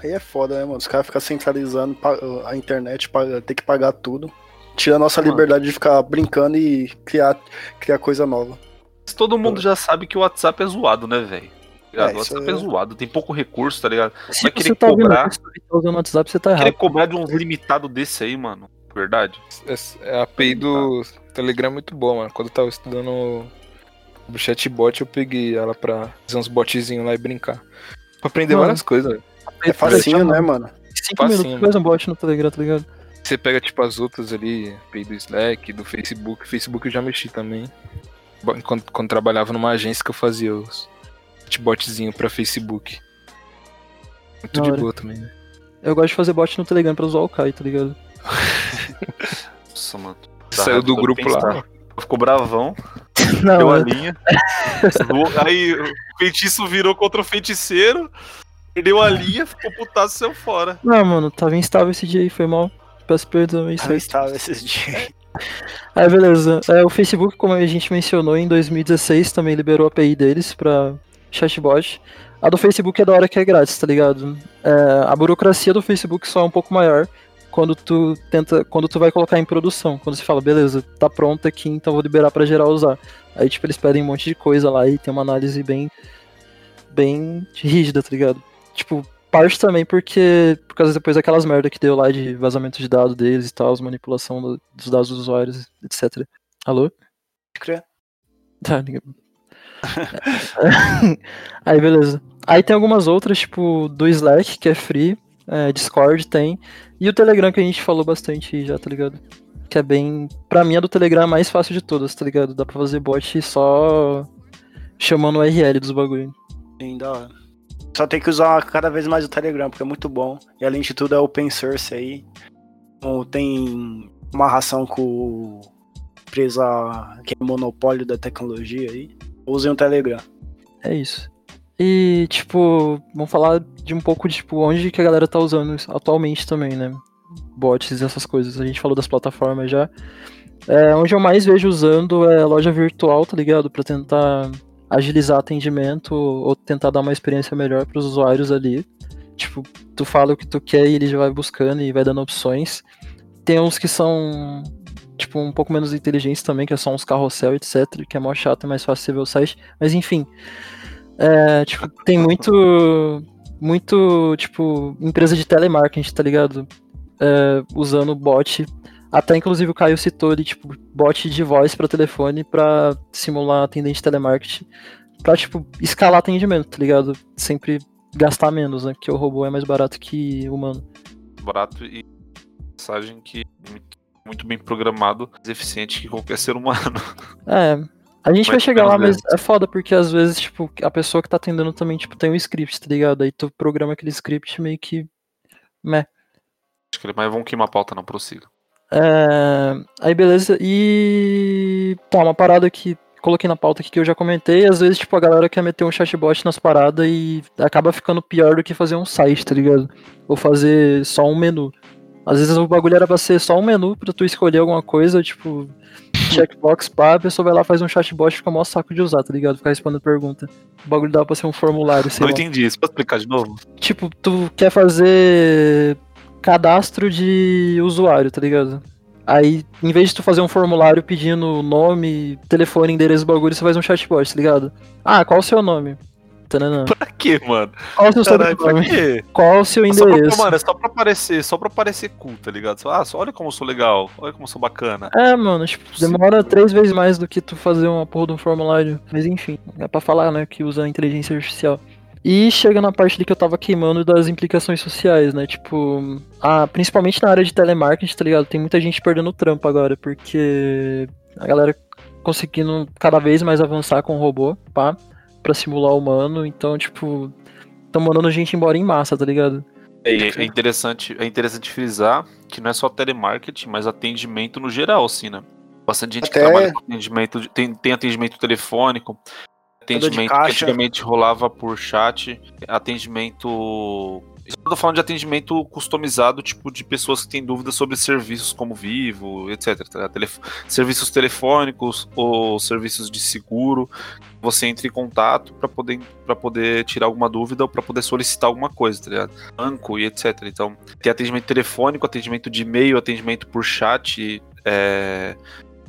Aí é foda, né, mano? Os caras ficam centralizando a internet, ter que pagar tudo. Tira a nossa Mano. liberdade de ficar brincando e criar, criar coisa nova. Mas Todo mundo já sabe que o WhatsApp é zoado, né, velho? É, o isso WhatsApp é... é- zoado, tem pouco recurso, tá ligado? Se Vai você querer tá cobrar. isso tá usando o WhatsApp, você tá Querer errado. cobrar de uns limitados desse aí, mano. Verdade. Essa- é A API do Telegram é muito boa, mano. Quando eu tava estudando o chatbot, eu peguei ela pra fazer uns botzinhos lá e brincar. Pra aprender Mano. várias coisas, velho. É facinho, né, mano? Cinco facinho, minutos, faz um bot no Telegram, tá ligado? Você pega, tipo, as outras ali, API do Slack, do Facebook. Facebook eu já mexi também. Quando, quando trabalhava numa agência que eu fazia os chatbotzinho pra Facebook. Muito de hora. boa também, né? Eu gosto de fazer bot no Telegram pra usar o Kai, tá ligado? Nossa, mano. Saiu do raiva grupo lá. Ficou bravão, Não, deu a linha. aí o feitiço virou contra o feiticeiro, perdeu a linha, ficou putaço e saiu fora. não, mano, tava instável esse dia aí, foi mal. Peço perdão, Aí aí. estava esses dias. Aí, beleza. É, o Facebook, como a gente mencionou, em 2016 também liberou a API deles pra chatbot. A do Facebook é da hora que é grátis, tá ligado? É, a burocracia do Facebook só é um pouco maior quando tu tenta, quando tu vai colocar em produção. Quando você fala, beleza, tá pronto aqui, então vou liberar pra geral usar. Aí, tipo, eles pedem um monte de coisa lá e tem uma análise bem, bem rígida, tá ligado? Tipo, parte também porque, por causa depois daquelas merda que deu lá de vazamento de dados deles e tal, manipulação do- dos dados dos usuários, etc. Alô? Tá, ninguém- Aí, beleza. Aí tem algumas outras, tipo, do Slack, que é free, é, Discord tem, e o Telegram que a gente falou bastante já, tá ligado? Que é bem. Pra mim, a do Telegram é a mais fácil de todas, tá ligado? Dá pra fazer bot só chamando o URL dos bagulho. Sim. Só tem que usar cada vez mais o Telegram, porque é muito bom. E além de tudo é open source aí. Então, tem uma ração com empresa que é monopólio da tecnologia aí. Usem o Telegram. É isso. E, tipo, vamos falar de um pouco de, tipo, onde que a galera tá usando atualmente também, né? Bots e essas coisas. A gente falou das plataformas já. É, onde eu mais vejo usando é loja virtual, tá ligado? Pra tentar agilizar atendimento ou tentar dar uma experiência melhor pros usuários ali. Tipo, tu fala o que tu quer e ele já vai buscando e vai dando opções. Tem uns que são tipo, um pouco menos inteligentes também, que é só uns carrossel, etc, que é mó chato, é mais fácil você ver o site. Mas enfim, é, tipo, tem muito, muito, tipo, empresa de telemarketing, tá ligado? É, usando bot. Até inclusive o Caio citou ali, tipo, bot de voz para telefone para simular atendente de telemarketing. Pra, tipo, escalar atendimento, tá ligado? Sempre gastar menos, né? Porque o robô é mais barato que o humano. Barato e mensagem que muito bem programado, mais eficiente que qualquer ser humano. É. A gente vai Mas chegar lá, menos mas é foda, porque às vezes, tipo, a pessoa que tá atendendo também, tipo, tem um script, tá ligado? Aí tu programa aquele script meio que. Meh. Acho que mas vamos queimar a pauta, não, prossiga. É, Aí beleza, e. Tá, uma parada que coloquei na pauta aqui que eu já comentei, às vezes, tipo, a galera quer meter um chatbot nas paradas e acaba ficando pior do que fazer um site, tá ligado? Ou fazer só um menu. Às vezes o bagulho era pra ser só um menu pra tu escolher alguma coisa, tipo, checkbox, pá, a pessoa vai lá, faz um chatbot e fica mó saco de usar, tá ligado? Ficar respondendo pergunta. O bagulho dava pra ser um formulário, sei Não lá. entendi isso. Pode explicar de novo? Tipo, tu quer fazer cadastro de usuário, tá ligado? Aí, em vez de tu fazer um formulário pedindo nome, telefone, endereço do bagulho, você faz um chatbot, tá ligado? Ah, qual o seu nome? Tananã. Pra quê, mano? Qual o seu Caralho, pra sobrenome? quê? Qual o seu Só pra, endereço? mano, é só pra aparecer, só pra parecer cool, tá ligado? Só, ah, só olha como eu sou legal, olha como eu sou bacana. É, mano, tipo, demora três vezes mais do que tu fazer uma porra de um formulário. Mas enfim, é pra falar, né, que usa a inteligência artificial. E chega na parte ali que eu tava queimando das implicações sociais, né? Tipo, ah, principalmente na área de telemarketing, tá ligado? Tem muita gente perdendo o trampo agora, porque a galera conseguindo cada vez mais avançar com o robô, pá, pra simular o humano. Então, tipo, tão mandando gente embora em massa, tá ligado? É, é interessante, é interessante frisar que não é só telemarketing, mas atendimento no geral, assim, né? Bastante gente que Até- trabalha com atendimento, tem, tem atendimento telefônico, atendimento que antigamente rolava por chat, atendimento. Tô falando de atendimento customizado, tipo, de pessoas que têm dúvidas sobre serviços como Vivo, etc. tá? Telef- Serviços telefônicos ou serviços de seguro. Você entra em contato para poder, pra poder tirar alguma dúvida ou para poder solicitar alguma coisa, tá ligado? Banco e etc. Então, tem atendimento telefônico, atendimento de e-mail, atendimento por chat. É...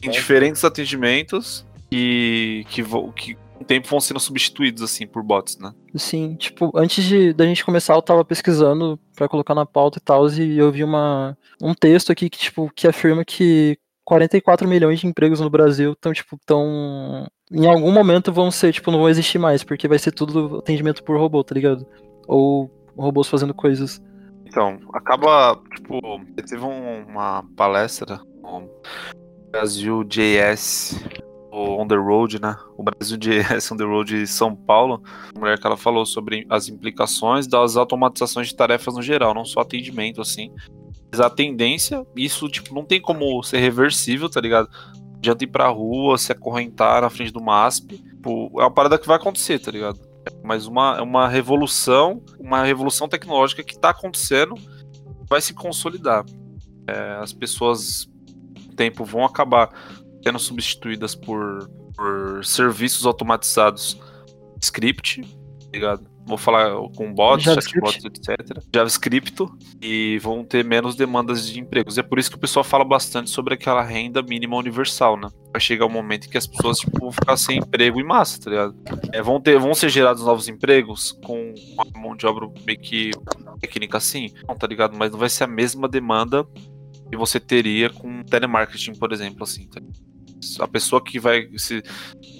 Tem diferentes atendimentos que, que, que o tempo vão sendo substituídos, assim, por bots, né? Sim, tipo, antes de, da gente começar, eu tava pesquisando pra colocar na pauta e tal, e eu vi uma, um texto aqui que, tipo, que afirma que 44 milhões de empregos no Brasil estão, tipo, tão. Em algum momento vão ser, tipo, não vão existir mais, porque vai ser tudo atendimento por robô, tá ligado? Ou robôs fazendo coisas. Então, acaba, tipo, teve um- uma palestra no Brasil JS o On The Road, né? O Brasil JS On The Road de São Paulo. A mulher que ela falou sobre as implicações das automatizações de tarefas no geral, não só atendimento, assim. Mas a tendência, isso, tipo, não tem como ser reversível, tá ligado? Não adianta ir pra rua, se acorrentar na frente do MASP. Tipo, é uma parada que vai acontecer, tá ligado? Mas uma, é uma revolução, uma revolução tecnológica que tá acontecendo, vai se consolidar. É, as pessoas, tempo, vão acabar sendo substituídas por, por serviços automatizados script, tá ligado? Vou falar com bots, chatbots, etc. JavaScript e vão ter menos demandas de empregos. É por isso que o pessoal fala bastante sobre aquela renda mínima universal, né? Vai chegar um momento em que as pessoas tipo, vão ficar sem emprego em massa, tá ligado? É, vão, ter, vão ser gerados novos empregos com uma mão de obra meio que técnica assim, não, tá ligado? Mas não vai ser a mesma demanda que você teria com telemarketing, por exemplo, assim, tá? A pessoa que vai. Se,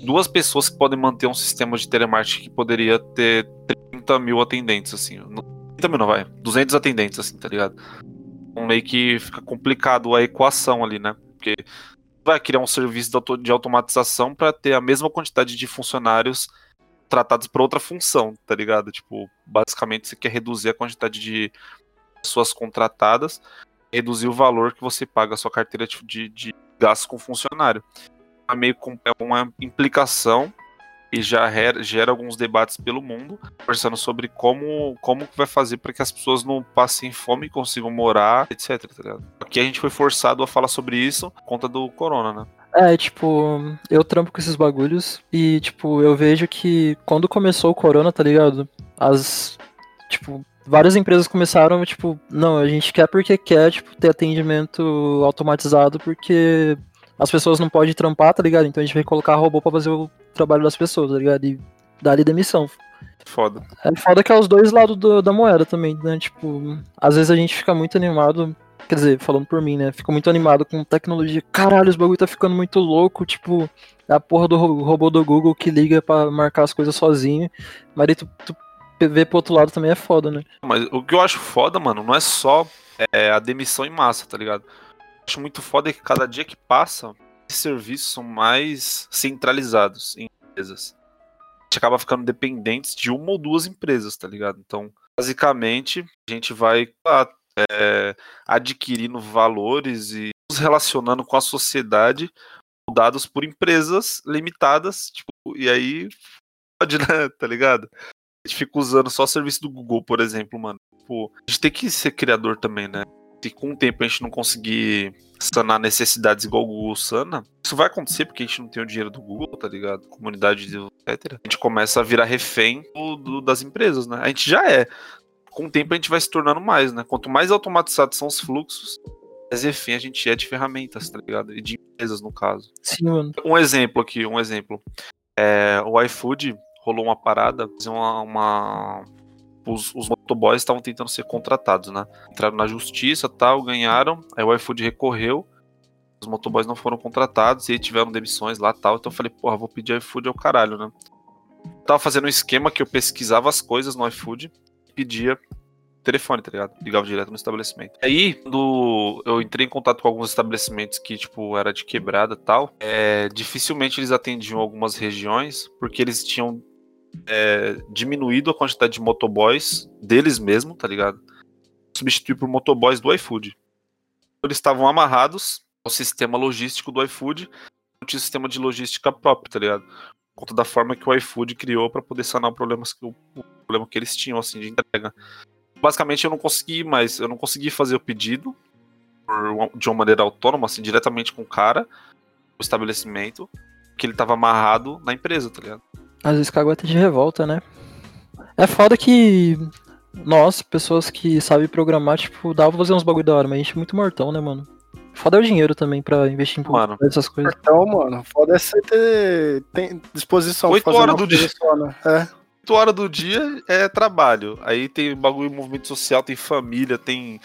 duas pessoas que podem manter um sistema de telemarketing que poderia ter 30 mil atendentes, assim. não- 30 mil não vai, 200 atendentes, assim, tá ligado? Então, meio que fica complicado a equação ali, né? Porque vai criar um serviço de automatização para ter a mesma quantidade de funcionários tratados para outra função, tá ligado? Tipo, basicamente você quer reduzir a quantidade de pessoas contratadas, reduzir o valor que você paga a sua carteira de, de, gastos com funcionário. É meio com é uma implicação e já gera, alguns debates pelo mundo, conversando sobre como, como que vai fazer para que as pessoas não passem fome, consigam morar, etc. Tá? Aqui a gente foi forçado a falar sobre isso por conta do corona, né? É, tipo, eu trampo com esses bagulhos e, tipo, eu vejo que quando começou o corona, tá ligado? As. Tipo, várias empresas começaram, tipo, não, a gente quer porque quer, tipo, ter atendimento automatizado, porque as pessoas não podem trampar, tá ligado? Então a gente vai colocar robô pra fazer o trabalho das pessoas, tá ligado? E dar-lhe demissão. Foda. É foda que é os dois lados do- da moeda também, né? Tipo, às vezes a gente fica muito animado. Quer dizer, falando por mim, né? Fico muito animado com tecnologia. Caralho, os bagulho tá ficando muito louco. Tipo, é a porra do ro- robô do Google que liga pra marcar as coisas sozinho. Mas aí tu, tu ver pro outro lado também é foda, né? Mas o que eu acho foda, mano, não é só é, a demissão em massa, tá ligado? Eu acho muito foda que cada dia que passa, esses serviços são mais centralizados em empresas. A gente acaba ficando dependentes de uma ou duas empresas, tá ligado? Então, basicamente, a gente vai ah, é, adquirindo valores e nos relacionando com a sociedade dados por empresas limitadas, tipo, e aí pode, né, tá ligado? A gente fica usando só o serviço do Google, por exemplo, mano. Tipo, a gente tem que ser criador também, né? Se com o tempo a gente não conseguir sanar necessidades igual o Google sana, isso vai acontecer porque a gente não tem o dinheiro do Google, tá ligado? Comunidade, etc. A gente começa a virar refém do- do- das empresas, né? A gente já é. Com o tempo a gente vai se tornando mais, né? Quanto mais automatizados são os fluxos, mais refém a gente é de ferramentas, tá ligado? E de empresas, no caso. Sim, mano. Um exemplo aqui, um exemplo. É, o iFood rolou uma parada, uma. uma- Os, os motoboys estavam tentando ser contratados, né? Entraram na justiça tal, ganharam, aí o iFood recorreu, os motoboys não foram contratados e aí tiveram demissões lá tal. Então eu falei, porra, vou pedir iFood ao caralho, né? Eu tava fazendo um esquema que eu pesquisava as coisas no iFood pedia telefone, tá ligado? Ligava direto no estabelecimento. Aí, quando eu entrei em contato com alguns estabelecimentos que, tipo, era de quebrada tal, é, dificilmente eles atendiam algumas regiões, porque eles tinham é, diminuído a quantidade de motoboys deles mesmo, tá ligado? Substituir por motoboys do iFood. Eles estavam amarrados ao sistema logístico do iFood, não tinha sistema de logística próprio, tá ligado? Por conta da forma que o iFood criou para poder sanar problemas que, o, o problema que eles tinham, assim, de entrega basicamente eu não consegui mais, eu não consegui fazer o pedido por de uma maneira autônoma, assim, diretamente com o cara, o estabelecimento, que ele tava amarrado na empresa, tá ligado? Às vezes cagueta de revolta, né? É foda que nós, pessoas que sabem programar, tipo, dá pra fazer uns bagulho da hora, mas a gente é muito mortão, né, mano? Foda é o dinheiro também pra investir em Mano. essas coisas. Então, mano, foda é você ter tem disposição Oito pra fazer horas uma do dia. só, né? É. 8 horas do dia é trabalho. Aí tem bagulho movimento social, tem família, tem,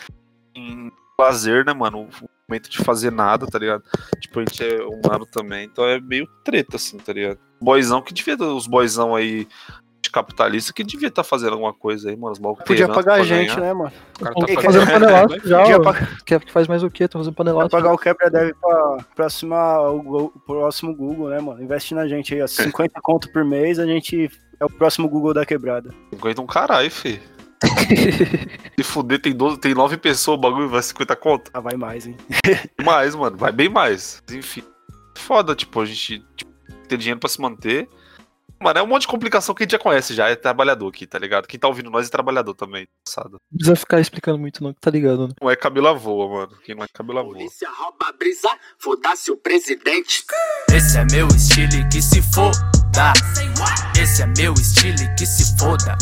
tem lazer, né, mano? O momento de fazer nada, tá ligado? Tipo, a gente é humano também, então é meio treta, assim, tá ligado? Boizão que devia, os boizão aí de capitalista que devia estar fazendo alguma coisa aí, mano. Os malucos Podia pagar a gente, ganhar. né, mano? O cara tá fazendo panelaço já, Podia ó. pa- Quer que faz mais o quê? Tô fazendo panelaço. pagar o quebra deve pra próxima, o, o próximo Google, né, mano? Investe na gente aí, ó. 50 conto por mês, a gente é o próximo Google da quebrada. 50 um caralho, fi. Se fuder, tem, 12, tem 9 pessoas, o bagulho vai 50 conto. Ah, vai mais, hein? Mais, mano, vai bem mais. Mas, Enfim. Foda, tipo, a gente tipo, ter dinheiro pra se manter. Mano, é um monte de complicação que a gente já conhece já, é trabalhador aqui, tá ligado? Quem tá ouvindo nós é trabalhador também, passado. Não precisa ficar explicando muito, não, que tá ligado, né? Não é cabelo voa, mano. Quem não é cabelo voa. Polícia rouba a brisa, foda-se o presidente. Esse é meu estilo que se foda. Esse é meu estilo que se foda.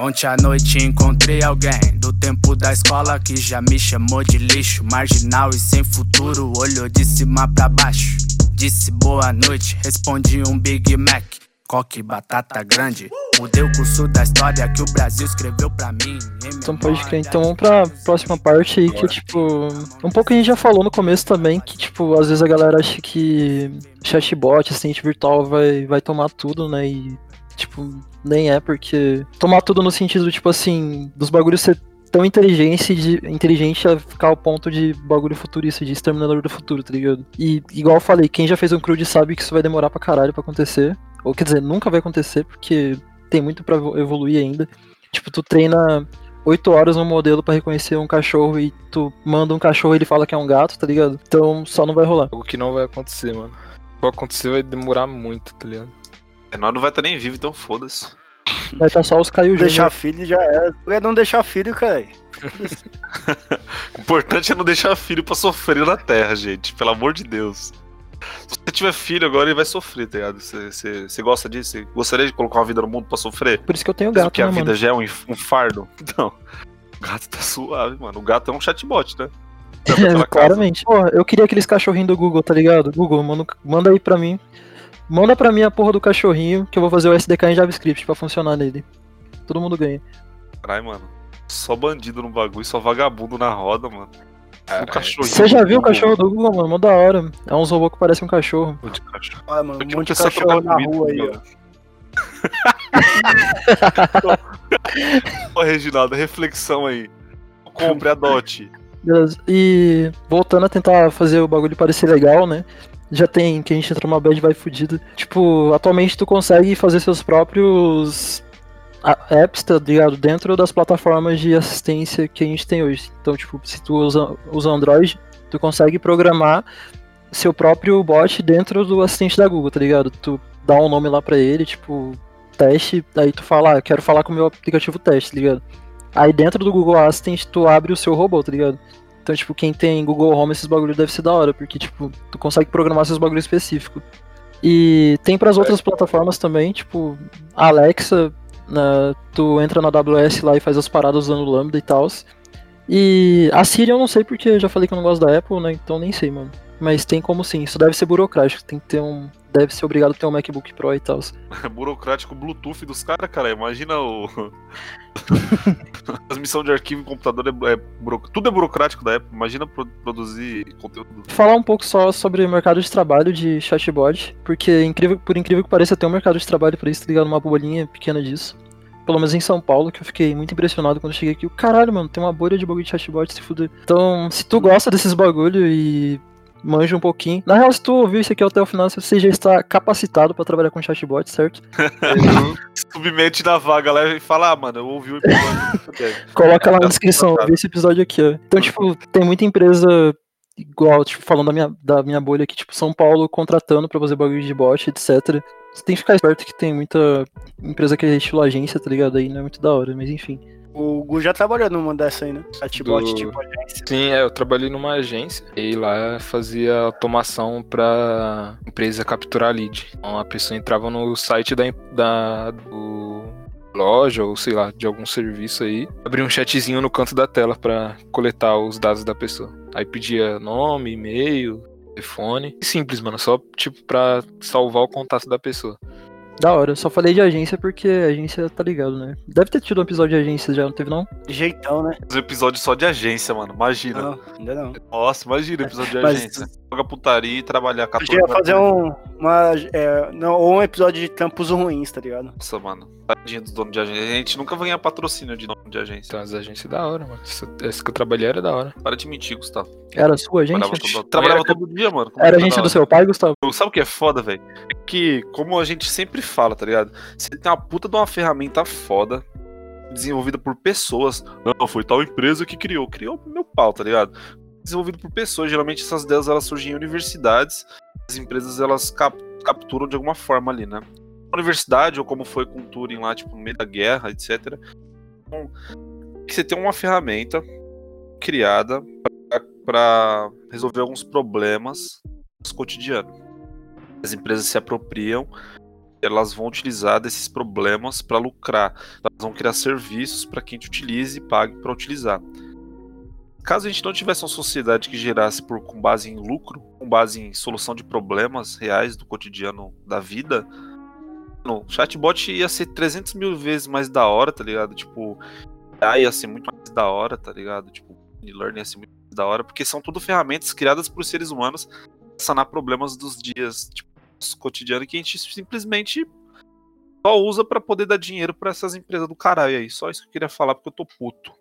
Ontem à noite encontrei alguém do tempo da escola que já me chamou de lixo, marginal e sem futuro. Olhou de cima pra baixo. Disse boa noite, respondi um Big Mac. Coque batata grande. Mudei o curso da história que o Brasil escreveu pra mim. Então pode crer. Então vamos pra próxima parte aí, que tipo. Um pouco a gente já falou no começo também, que tipo, às vezes a galera acha que chatbot, assistente virtual vai, vai tomar tudo, né? E tipo, nem é, porque. Tomar tudo no sentido, tipo assim, dos bagulhos ser tão inteligente, de, inteligente a ficar ao ponto de bagulho futurista, de exterminador do futuro, tá ligado? E igual eu falei, quem já fez um CRUD sabe que isso vai demorar pra caralho pra acontecer. Ou quer dizer, nunca vai acontecer, porque tem muito pra evo- evoluir ainda. Tipo, tu treina 8 horas no modelo pra reconhecer um cachorro e tu manda um cachorro e ele fala que é um gato, tá ligado? Então só não vai rolar. Algo que não vai acontecer, mano. Se for acontecer, vai demorar muito, tá ligado? É, nós não vai estar nem vivo, então foda-se. Vai estar só os Caio Deixar filho já é. É não deixar filho, cara. O importante é não deixar filho pra sofrer na terra, gente. Pelo amor de Deus. Se você tiver filho agora, ele vai sofrer, tá ligado? Você, você, você gosta disso? Você gostaria de colocar uma vida no mundo pra sofrer? Por isso que eu tenho gato, que a né, vida mano? já é um, um fardo? Então, o gato tá suave, mano. O gato é um chatbot, né? Casa. Claramente. Pô, eu queria aqueles cachorrinhos do Google, tá ligado? Google, manda, manda aí pra mim. Manda pra mim a porra do cachorrinho que eu vou fazer o SDK em JavaScript pra funcionar nele. Todo mundo ganha. Caralho, mano. Só bandido no bagulho, só vagabundo na roda, mano. O cachorrinho. Você já do viu o cachorro do Google, mano? Mó da hora. É uns robôs que parecem um cachorro. de cachorro. Olha, mano, Eu um monte de cachorro na comida, rua aí, mano. ó. Ô, Reginaldo, reflexão aí. Compre, adote. Beleza. E voltando a tentar fazer o bagulho parecer legal, né? Já tem que a gente entra numa bad vai fudido. Tipo, atualmente tu consegue fazer seus próprios apps, tá ligado? Dentro das plataformas de assistência que a gente tem hoje. Então, tipo, se tu usa, usa Android, tu consegue programar seu próprio bot dentro do assistente da Google, tá ligado? Tu dá um nome lá pra ele, tipo, teste, aí tu fala, ah, quero falar com o meu aplicativo teste, tá ligado? Aí dentro do Google Assistant tu abre o seu robô, tá ligado? Então, tipo, quem tem Google Home, esses bagulhos deve ser da hora, porque, tipo, tu consegue programar seus bagulhos específicos. E tem pras outras plataformas também, tipo, a Alexa, né, tu entra na AWS lá e faz as paradas usando o Lambda e tal. E a Siri eu não sei porque eu já falei que eu não gosto da Apple, né? Então nem sei, mano. Mas tem como sim, isso deve ser burocrático, tem que ter um. Deve ser obrigado a ter um MacBook Pro e tal. Burocrático Bluetooth dos caras, cara. Imagina o. Transmissão de arquivo em computador é, é buro- tudo é burocrático da Apple. Imagina pro- produzir conteúdo. falar um pouco só sobre o mercado de trabalho de chatbot, porque incrível, por incrível que pareça, tem um mercado de trabalho pra isso, tá ligado? Uma bolinha pequena disso. Pelo menos em São Paulo, que eu fiquei muito impressionado quando cheguei aqui. O caralho, mano, tem uma bolha de bagulho de chatbot, se fuder. Então, se tu gosta desses bagulho e manja um pouquinho. Na real, se tu ouviu isso aqui até o final, você já está capacitado pra trabalhar com chatbot, certo? Submete na vaga lá e fala, ah, mano, eu ouvi o episódio. Coloca lá na Tá descrição, vê esse episódio aqui, ó. Então, tipo, tem muita empresa igual, tipo, falando da minha, da minha bolha aqui, tipo, São Paulo contratando pra fazer bagulho de bot, etc. Você tem que ficar esperto que tem muita empresa que é estilo agência, tá ligado? Aí não é muito da hora, mas enfim. O Gu já trabalhou numa dessa aí, né? Chatbot, Do- tipo agência. Sim, é, eu trabalhei numa agência e lá fazia automação pra empresa capturar lead. Então a pessoa entrava no site da, da do loja ou sei lá, de algum serviço aí, abria um chatzinho no canto da tela pra coletar os dados da pessoa. Aí pedia nome, e-mail, telefone. Simples, mano, só tipo pra salvar o contato da pessoa. Da hora, eu só falei de agência porque a agência tá ligado, né? Deve ter tido um episódio de agência já, não teve não? Jeitão, né? Um episódio só de agência, mano. Imagina. Não, ainda não. Nossa, imagina episódio de Mas- agência. Joga putaria e trabalhar 14 Podia horas fazer um, uma, é, não, ou um episódio de trampos ruins, tá ligado? Nossa, mano. Tadinho dos donos de agência. A gente nunca ganha patrocínio de nome de agência. Então as agências da hora, mano. Essa, essa que eu trabalhei era da hora. Para de mentir, Gustavo. Era a sua agência? Trabalhava todo, trabalhava todo dia, mano. Como Era a agência do seu pai, Gustavo? Sabe o que é foda, velho? É que, como a gente sempre fala, tá ligado? Você tem uma puta de uma ferramenta foda, desenvolvida por pessoas. Não, foi tal empresa que criou. Criou meu pau, tá ligado? Desenvolvido por pessoas. Geralmente essas ideias elas surgem em universidades. As empresas elas cap- capturam de alguma forma ali, né? Universidade, ou como foi com Turing lá, tipo, no meio da guerra, etc. Então, você tem uma ferramenta criada para resolver alguns problemas cotidiano. As empresas se apropriam, elas vão utilizar desses problemas para lucrar. Elas vão criar serviços para quem te utilize e pague para utilizar. Caso a gente não tivesse uma sociedade que gerasse por, com base em lucro, com base em solução de problemas reais do cotidiano da vida, no chatbot ia ser 300 mil vezes mais da hora, tá ligado? Tipo, ia ser muito mais da hora, tá ligado? Tipo, learning ia ser muito mais da hora, porque são tudo ferramentas criadas por seres humanos para sanar problemas dos dias, tipo, cotidiano que a gente simplesmente só usa pra poder dar dinheiro pra essas empresas do caralho aí. Só isso que eu queria falar porque eu tô puto.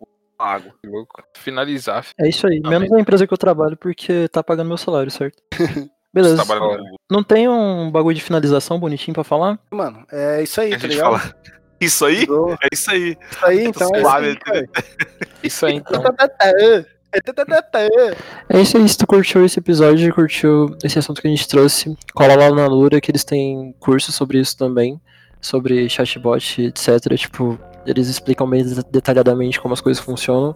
Que louco. Finalizar. fi. É isso aí, Tá menos bem. a empresa que eu trabalho porque tá pagando meu salário, certo? Beleza. Não tem um bagulho de finalização bonitinho pra falar? Mano, é isso aí, A tá gente ligado? fala. Isso aí? Do- É isso aí. Isso aí, então é. Isso aí então. É isso aí, se tu curtiu esse episódio, curtiu esse assunto que a gente trouxe, cola lá na Lura que eles têm curso sobre isso também, sobre chatbot, etc. Tipo, eles explicam bem detalhadamente como as coisas funcionam.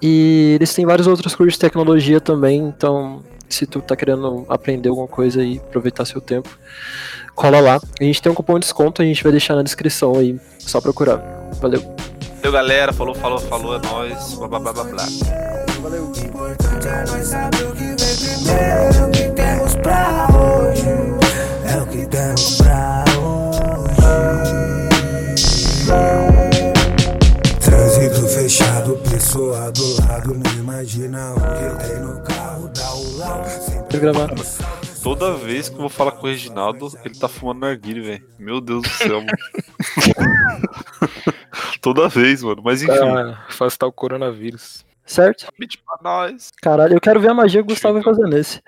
E eles têm vários outros cursos de tecnologia também, então se tu tá querendo aprender alguma coisa e aproveitar seu tempo, cola lá. A gente tem um cupom de desconto, a gente vai deixar na descrição aí, só procurar. Valeu. Valeu, galera. Falou, falou, falou. É nóis. Blá, blá, blá, blá, blá. importante pessoa do lado. Não imagina o que tem no carro. Lado. Sempre gravar. Toda vez que eu vou falar com o Reginaldo, ele tá fumando narguile, velho. Meu Deus do céu, mano. Toda vez, mano. Mas enfim. Pra afastar o coronavírus. Certo? Beat pra nós. Caralho, eu quero ver a magia que o Gustavo vai fazer nesse.